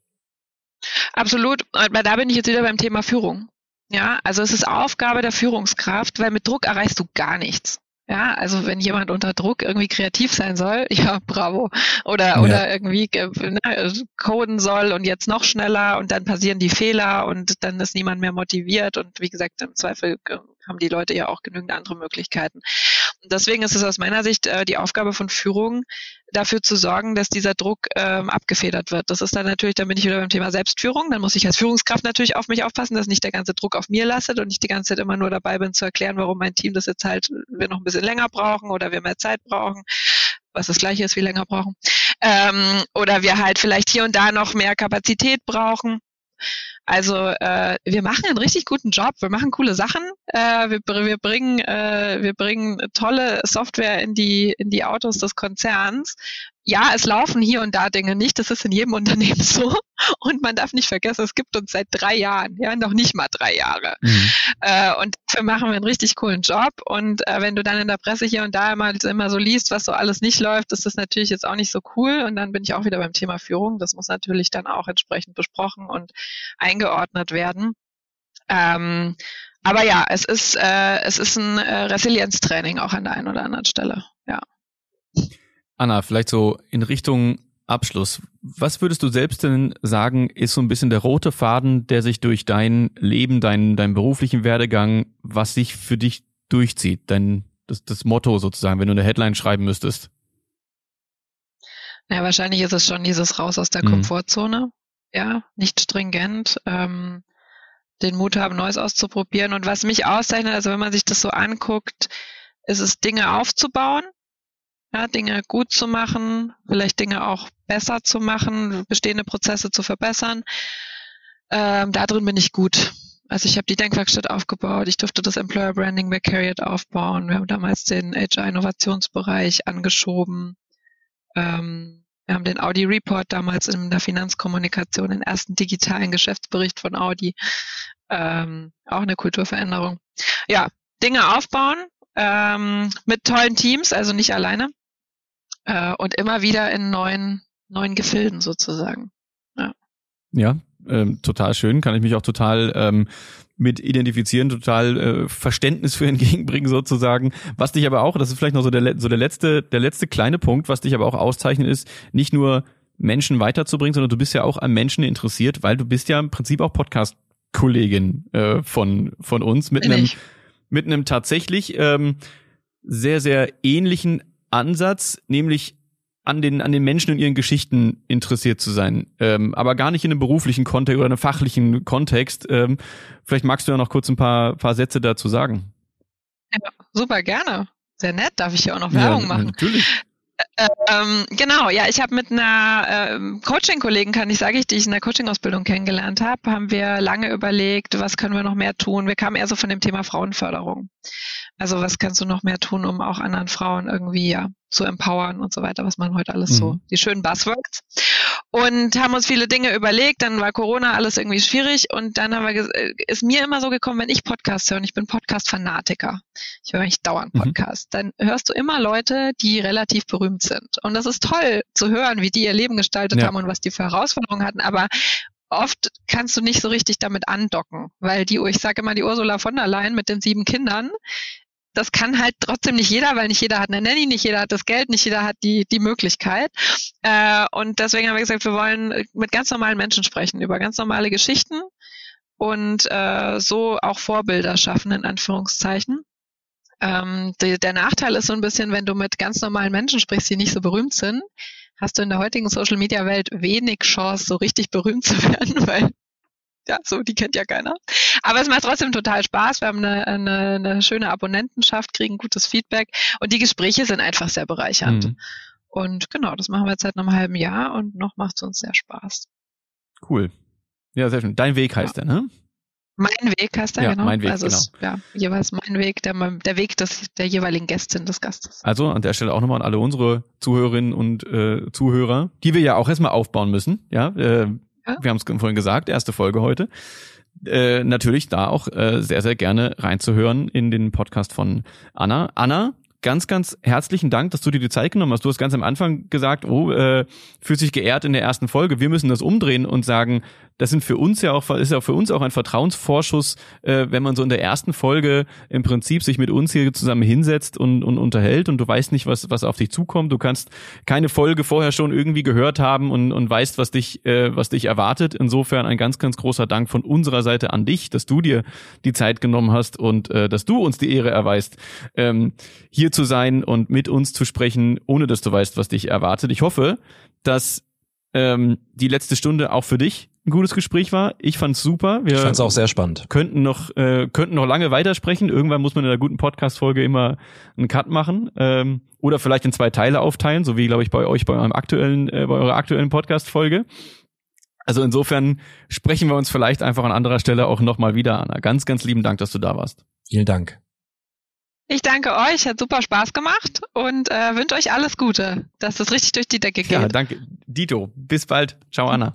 Absolut. Aber da bin ich jetzt wieder beim Thema Führung. Ja, also es ist Aufgabe der Führungskraft, weil mit Druck erreichst du gar nichts. Ja, also wenn jemand unter Druck irgendwie kreativ sein soll, ja, bravo. Oder, ja. oder irgendwie äh, ne, coden soll und jetzt noch schneller und dann passieren die Fehler und dann ist niemand mehr motiviert und wie gesagt, im Zweifel äh, haben die Leute ja auch genügend andere Möglichkeiten. Und deswegen ist es aus meiner Sicht äh, die Aufgabe von Führung, dafür zu sorgen, dass dieser Druck ähm, abgefedert wird. Das ist dann natürlich, dann bin ich wieder beim Thema Selbstführung. Dann muss ich als Führungskraft natürlich auf mich aufpassen, dass nicht der ganze Druck auf mir lastet und ich die ganze Zeit immer nur dabei bin zu erklären, warum mein Team das jetzt halt wir noch ein bisschen länger brauchen oder wir mehr Zeit brauchen, was das gleiche ist, wie länger brauchen. Ähm, oder wir halt vielleicht hier und da noch mehr Kapazität brauchen. Also äh, wir machen einen richtig guten Job, wir machen coole Sachen, äh, wir, wir, bringen, äh, wir bringen tolle Software in die, in die Autos des Konzerns ja, es laufen hier und da Dinge nicht. Das ist in jedem Unternehmen so. Und man darf nicht vergessen, es gibt uns seit drei Jahren, ja, noch nicht mal drei Jahre. Mhm. Äh, und dafür machen wir einen richtig coolen Job. Und äh, wenn du dann in der Presse hier und da immer, immer so liest, was so alles nicht läuft, ist das natürlich jetzt auch nicht so cool. Und dann bin ich auch wieder beim Thema Führung. Das muss natürlich dann auch entsprechend besprochen und eingeordnet werden. Ähm, aber ja, es ist, äh, es ist ein äh, Resilienztraining auch an der einen oder anderen Stelle. Ja. Anna, vielleicht so in Richtung Abschluss. Was würdest du selbst denn sagen, ist so ein bisschen der rote Faden, der sich durch dein Leben, deinen dein beruflichen Werdegang, was sich für dich durchzieht? Dein, das, das Motto sozusagen, wenn du eine Headline schreiben müsstest. Ja, wahrscheinlich ist es schon dieses Raus aus der mhm. Komfortzone. Ja, nicht stringent. Ähm, den Mut haben, Neues auszuprobieren. Und was mich auszeichnet, also wenn man sich das so anguckt, ist es Dinge aufzubauen ja, Dinge gut zu machen, vielleicht Dinge auch besser zu machen, bestehende Prozesse zu verbessern. Ähm, da drin bin ich gut. Also ich habe die Denkwerkstatt aufgebaut, ich durfte das Employer Branding bei Carriot aufbauen. Wir haben damals den HR-Innovationsbereich angeschoben. Ähm, wir haben den Audi Report damals in der Finanzkommunikation, den ersten digitalen Geschäftsbericht von Audi. Ähm, auch eine Kulturveränderung. Ja, Dinge aufbauen ähm, mit tollen Teams, also nicht alleine äh, und immer wieder in neuen, neuen Gefilden sozusagen. Ja, ja ähm, total schön, kann ich mich auch total ähm, mit identifizieren, total äh, Verständnis für entgegenbringen sozusagen. Was dich aber auch, das ist vielleicht noch so der, so der letzte, der letzte kleine Punkt, was dich aber auch auszeichnet, ist nicht nur Menschen weiterzubringen, sondern du bist ja auch an Menschen interessiert, weil du bist ja im Prinzip auch Podcast-Kollegin äh, von von uns mit einem mit einem tatsächlich ähm, sehr sehr ähnlichen Ansatz, nämlich an den, an den Menschen und ihren Geschichten interessiert zu sein, ähm, aber gar nicht in einem beruflichen Kontext oder einem fachlichen Kontext. Ähm, vielleicht magst du ja noch kurz ein paar, paar Sätze dazu sagen. Ja, super gerne. Sehr nett, darf ich hier auch noch Werbung ja, machen. Natürlich. Ähm, genau, ja, ich habe mit einer ähm, Coaching-Kollegin, kann ich sagen, die ich in der Coaching-Ausbildung kennengelernt habe, haben wir lange überlegt, was können wir noch mehr tun. Wir kamen eher so von dem Thema Frauenförderung. Also was kannst du noch mehr tun, um auch anderen Frauen irgendwie ja zu empowern und so weiter, was man heute alles mhm. so, die schönen Buzzwords. Und haben uns viele Dinge überlegt, dann war Corona alles irgendwie schwierig und dann haben wir äh, ist mir immer so gekommen, wenn ich Podcast höre, und ich bin Podcast-Fanatiker, ich höre eigentlich dauernd mhm. Podcast, mhm. dann hörst du immer Leute, die relativ berühmt sind. Und das ist toll zu hören, wie die ihr Leben gestaltet ja. haben und was die für Herausforderungen hatten, aber oft kannst du nicht so richtig damit andocken, weil die, ich sage immer, die Ursula von der Leyen mit den sieben Kindern, das kann halt trotzdem nicht jeder, weil nicht jeder hat eine Nanny, nicht jeder hat das Geld, nicht jeder hat die, die Möglichkeit. Äh, und deswegen haben wir gesagt, wir wollen mit ganz normalen Menschen sprechen, über ganz normale Geschichten und äh, so auch Vorbilder schaffen, in Anführungszeichen. Ähm, die, der Nachteil ist so ein bisschen, wenn du mit ganz normalen Menschen sprichst, die nicht so berühmt sind, hast du in der heutigen Social-Media-Welt wenig Chance, so richtig berühmt zu werden, weil ja, so, die kennt ja keiner. Aber es macht trotzdem total Spaß. Wir haben eine, eine, eine schöne Abonnentenschaft, kriegen gutes Feedback und die Gespräche sind einfach sehr bereichernd. Mhm. Und genau, das machen wir jetzt seit einem halben Jahr und noch macht es uns sehr Spaß. Cool. Ja, sehr schön. Dein Weg heißt ja. der, ne? Mein Weg heißt er, ja, genau. Mein Weg, also genau. Ist, ja, jeweils mein Weg, der, der Weg des, der jeweiligen Gästin des Gastes. Also an der Stelle auch nochmal an alle unsere Zuhörerinnen und äh, Zuhörer, die wir ja auch erstmal aufbauen müssen. Ja, äh, ja. wir haben es vorhin gesagt, erste Folge heute. Äh, natürlich da auch äh, sehr, sehr gerne reinzuhören in den Podcast von Anna. Anna, ganz, ganz herzlichen Dank, dass du dir die Zeit genommen hast. Du hast ganz am Anfang gesagt, oh, äh, fühlt sich geehrt in der ersten Folge. Wir müssen das umdrehen und sagen, das sind für uns ja auch, ist ja für uns auch ein Vertrauensvorschuss, äh, wenn man so in der ersten Folge im Prinzip sich mit uns hier zusammen hinsetzt und, und unterhält und du weißt nicht, was, was auf dich zukommt. Du kannst keine Folge vorher schon irgendwie gehört haben und, und weißt, was dich, äh, was dich erwartet. Insofern ein ganz, ganz großer Dank von unserer Seite an dich, dass du dir die Zeit genommen hast und äh, dass du uns die Ehre erweist, ähm, hier zu sein und mit uns zu sprechen, ohne dass du weißt, was dich erwartet. Ich hoffe, dass ähm, die letzte Stunde auch für dich ein gutes Gespräch war. Ich fand's super. Wir ich fand's auch sehr spannend. Könnten noch äh, könnten noch lange weitersprechen. Irgendwann muss man in einer guten Podcast-Folge immer einen Cut machen ähm, oder vielleicht in zwei Teile aufteilen, so wie glaube ich bei euch bei eurem aktuellen äh, bei eurer aktuellen Podcast-Folge. Also insofern sprechen wir uns vielleicht einfach an anderer Stelle auch nochmal wieder, Anna. Ganz, ganz lieben Dank, dass du da warst. Vielen Dank. Ich danke euch, hat super Spaß gemacht und äh, wünsche euch alles Gute, dass das richtig durch die Decke geht. Ja, danke. Dito, bis bald. Ciao, Anna.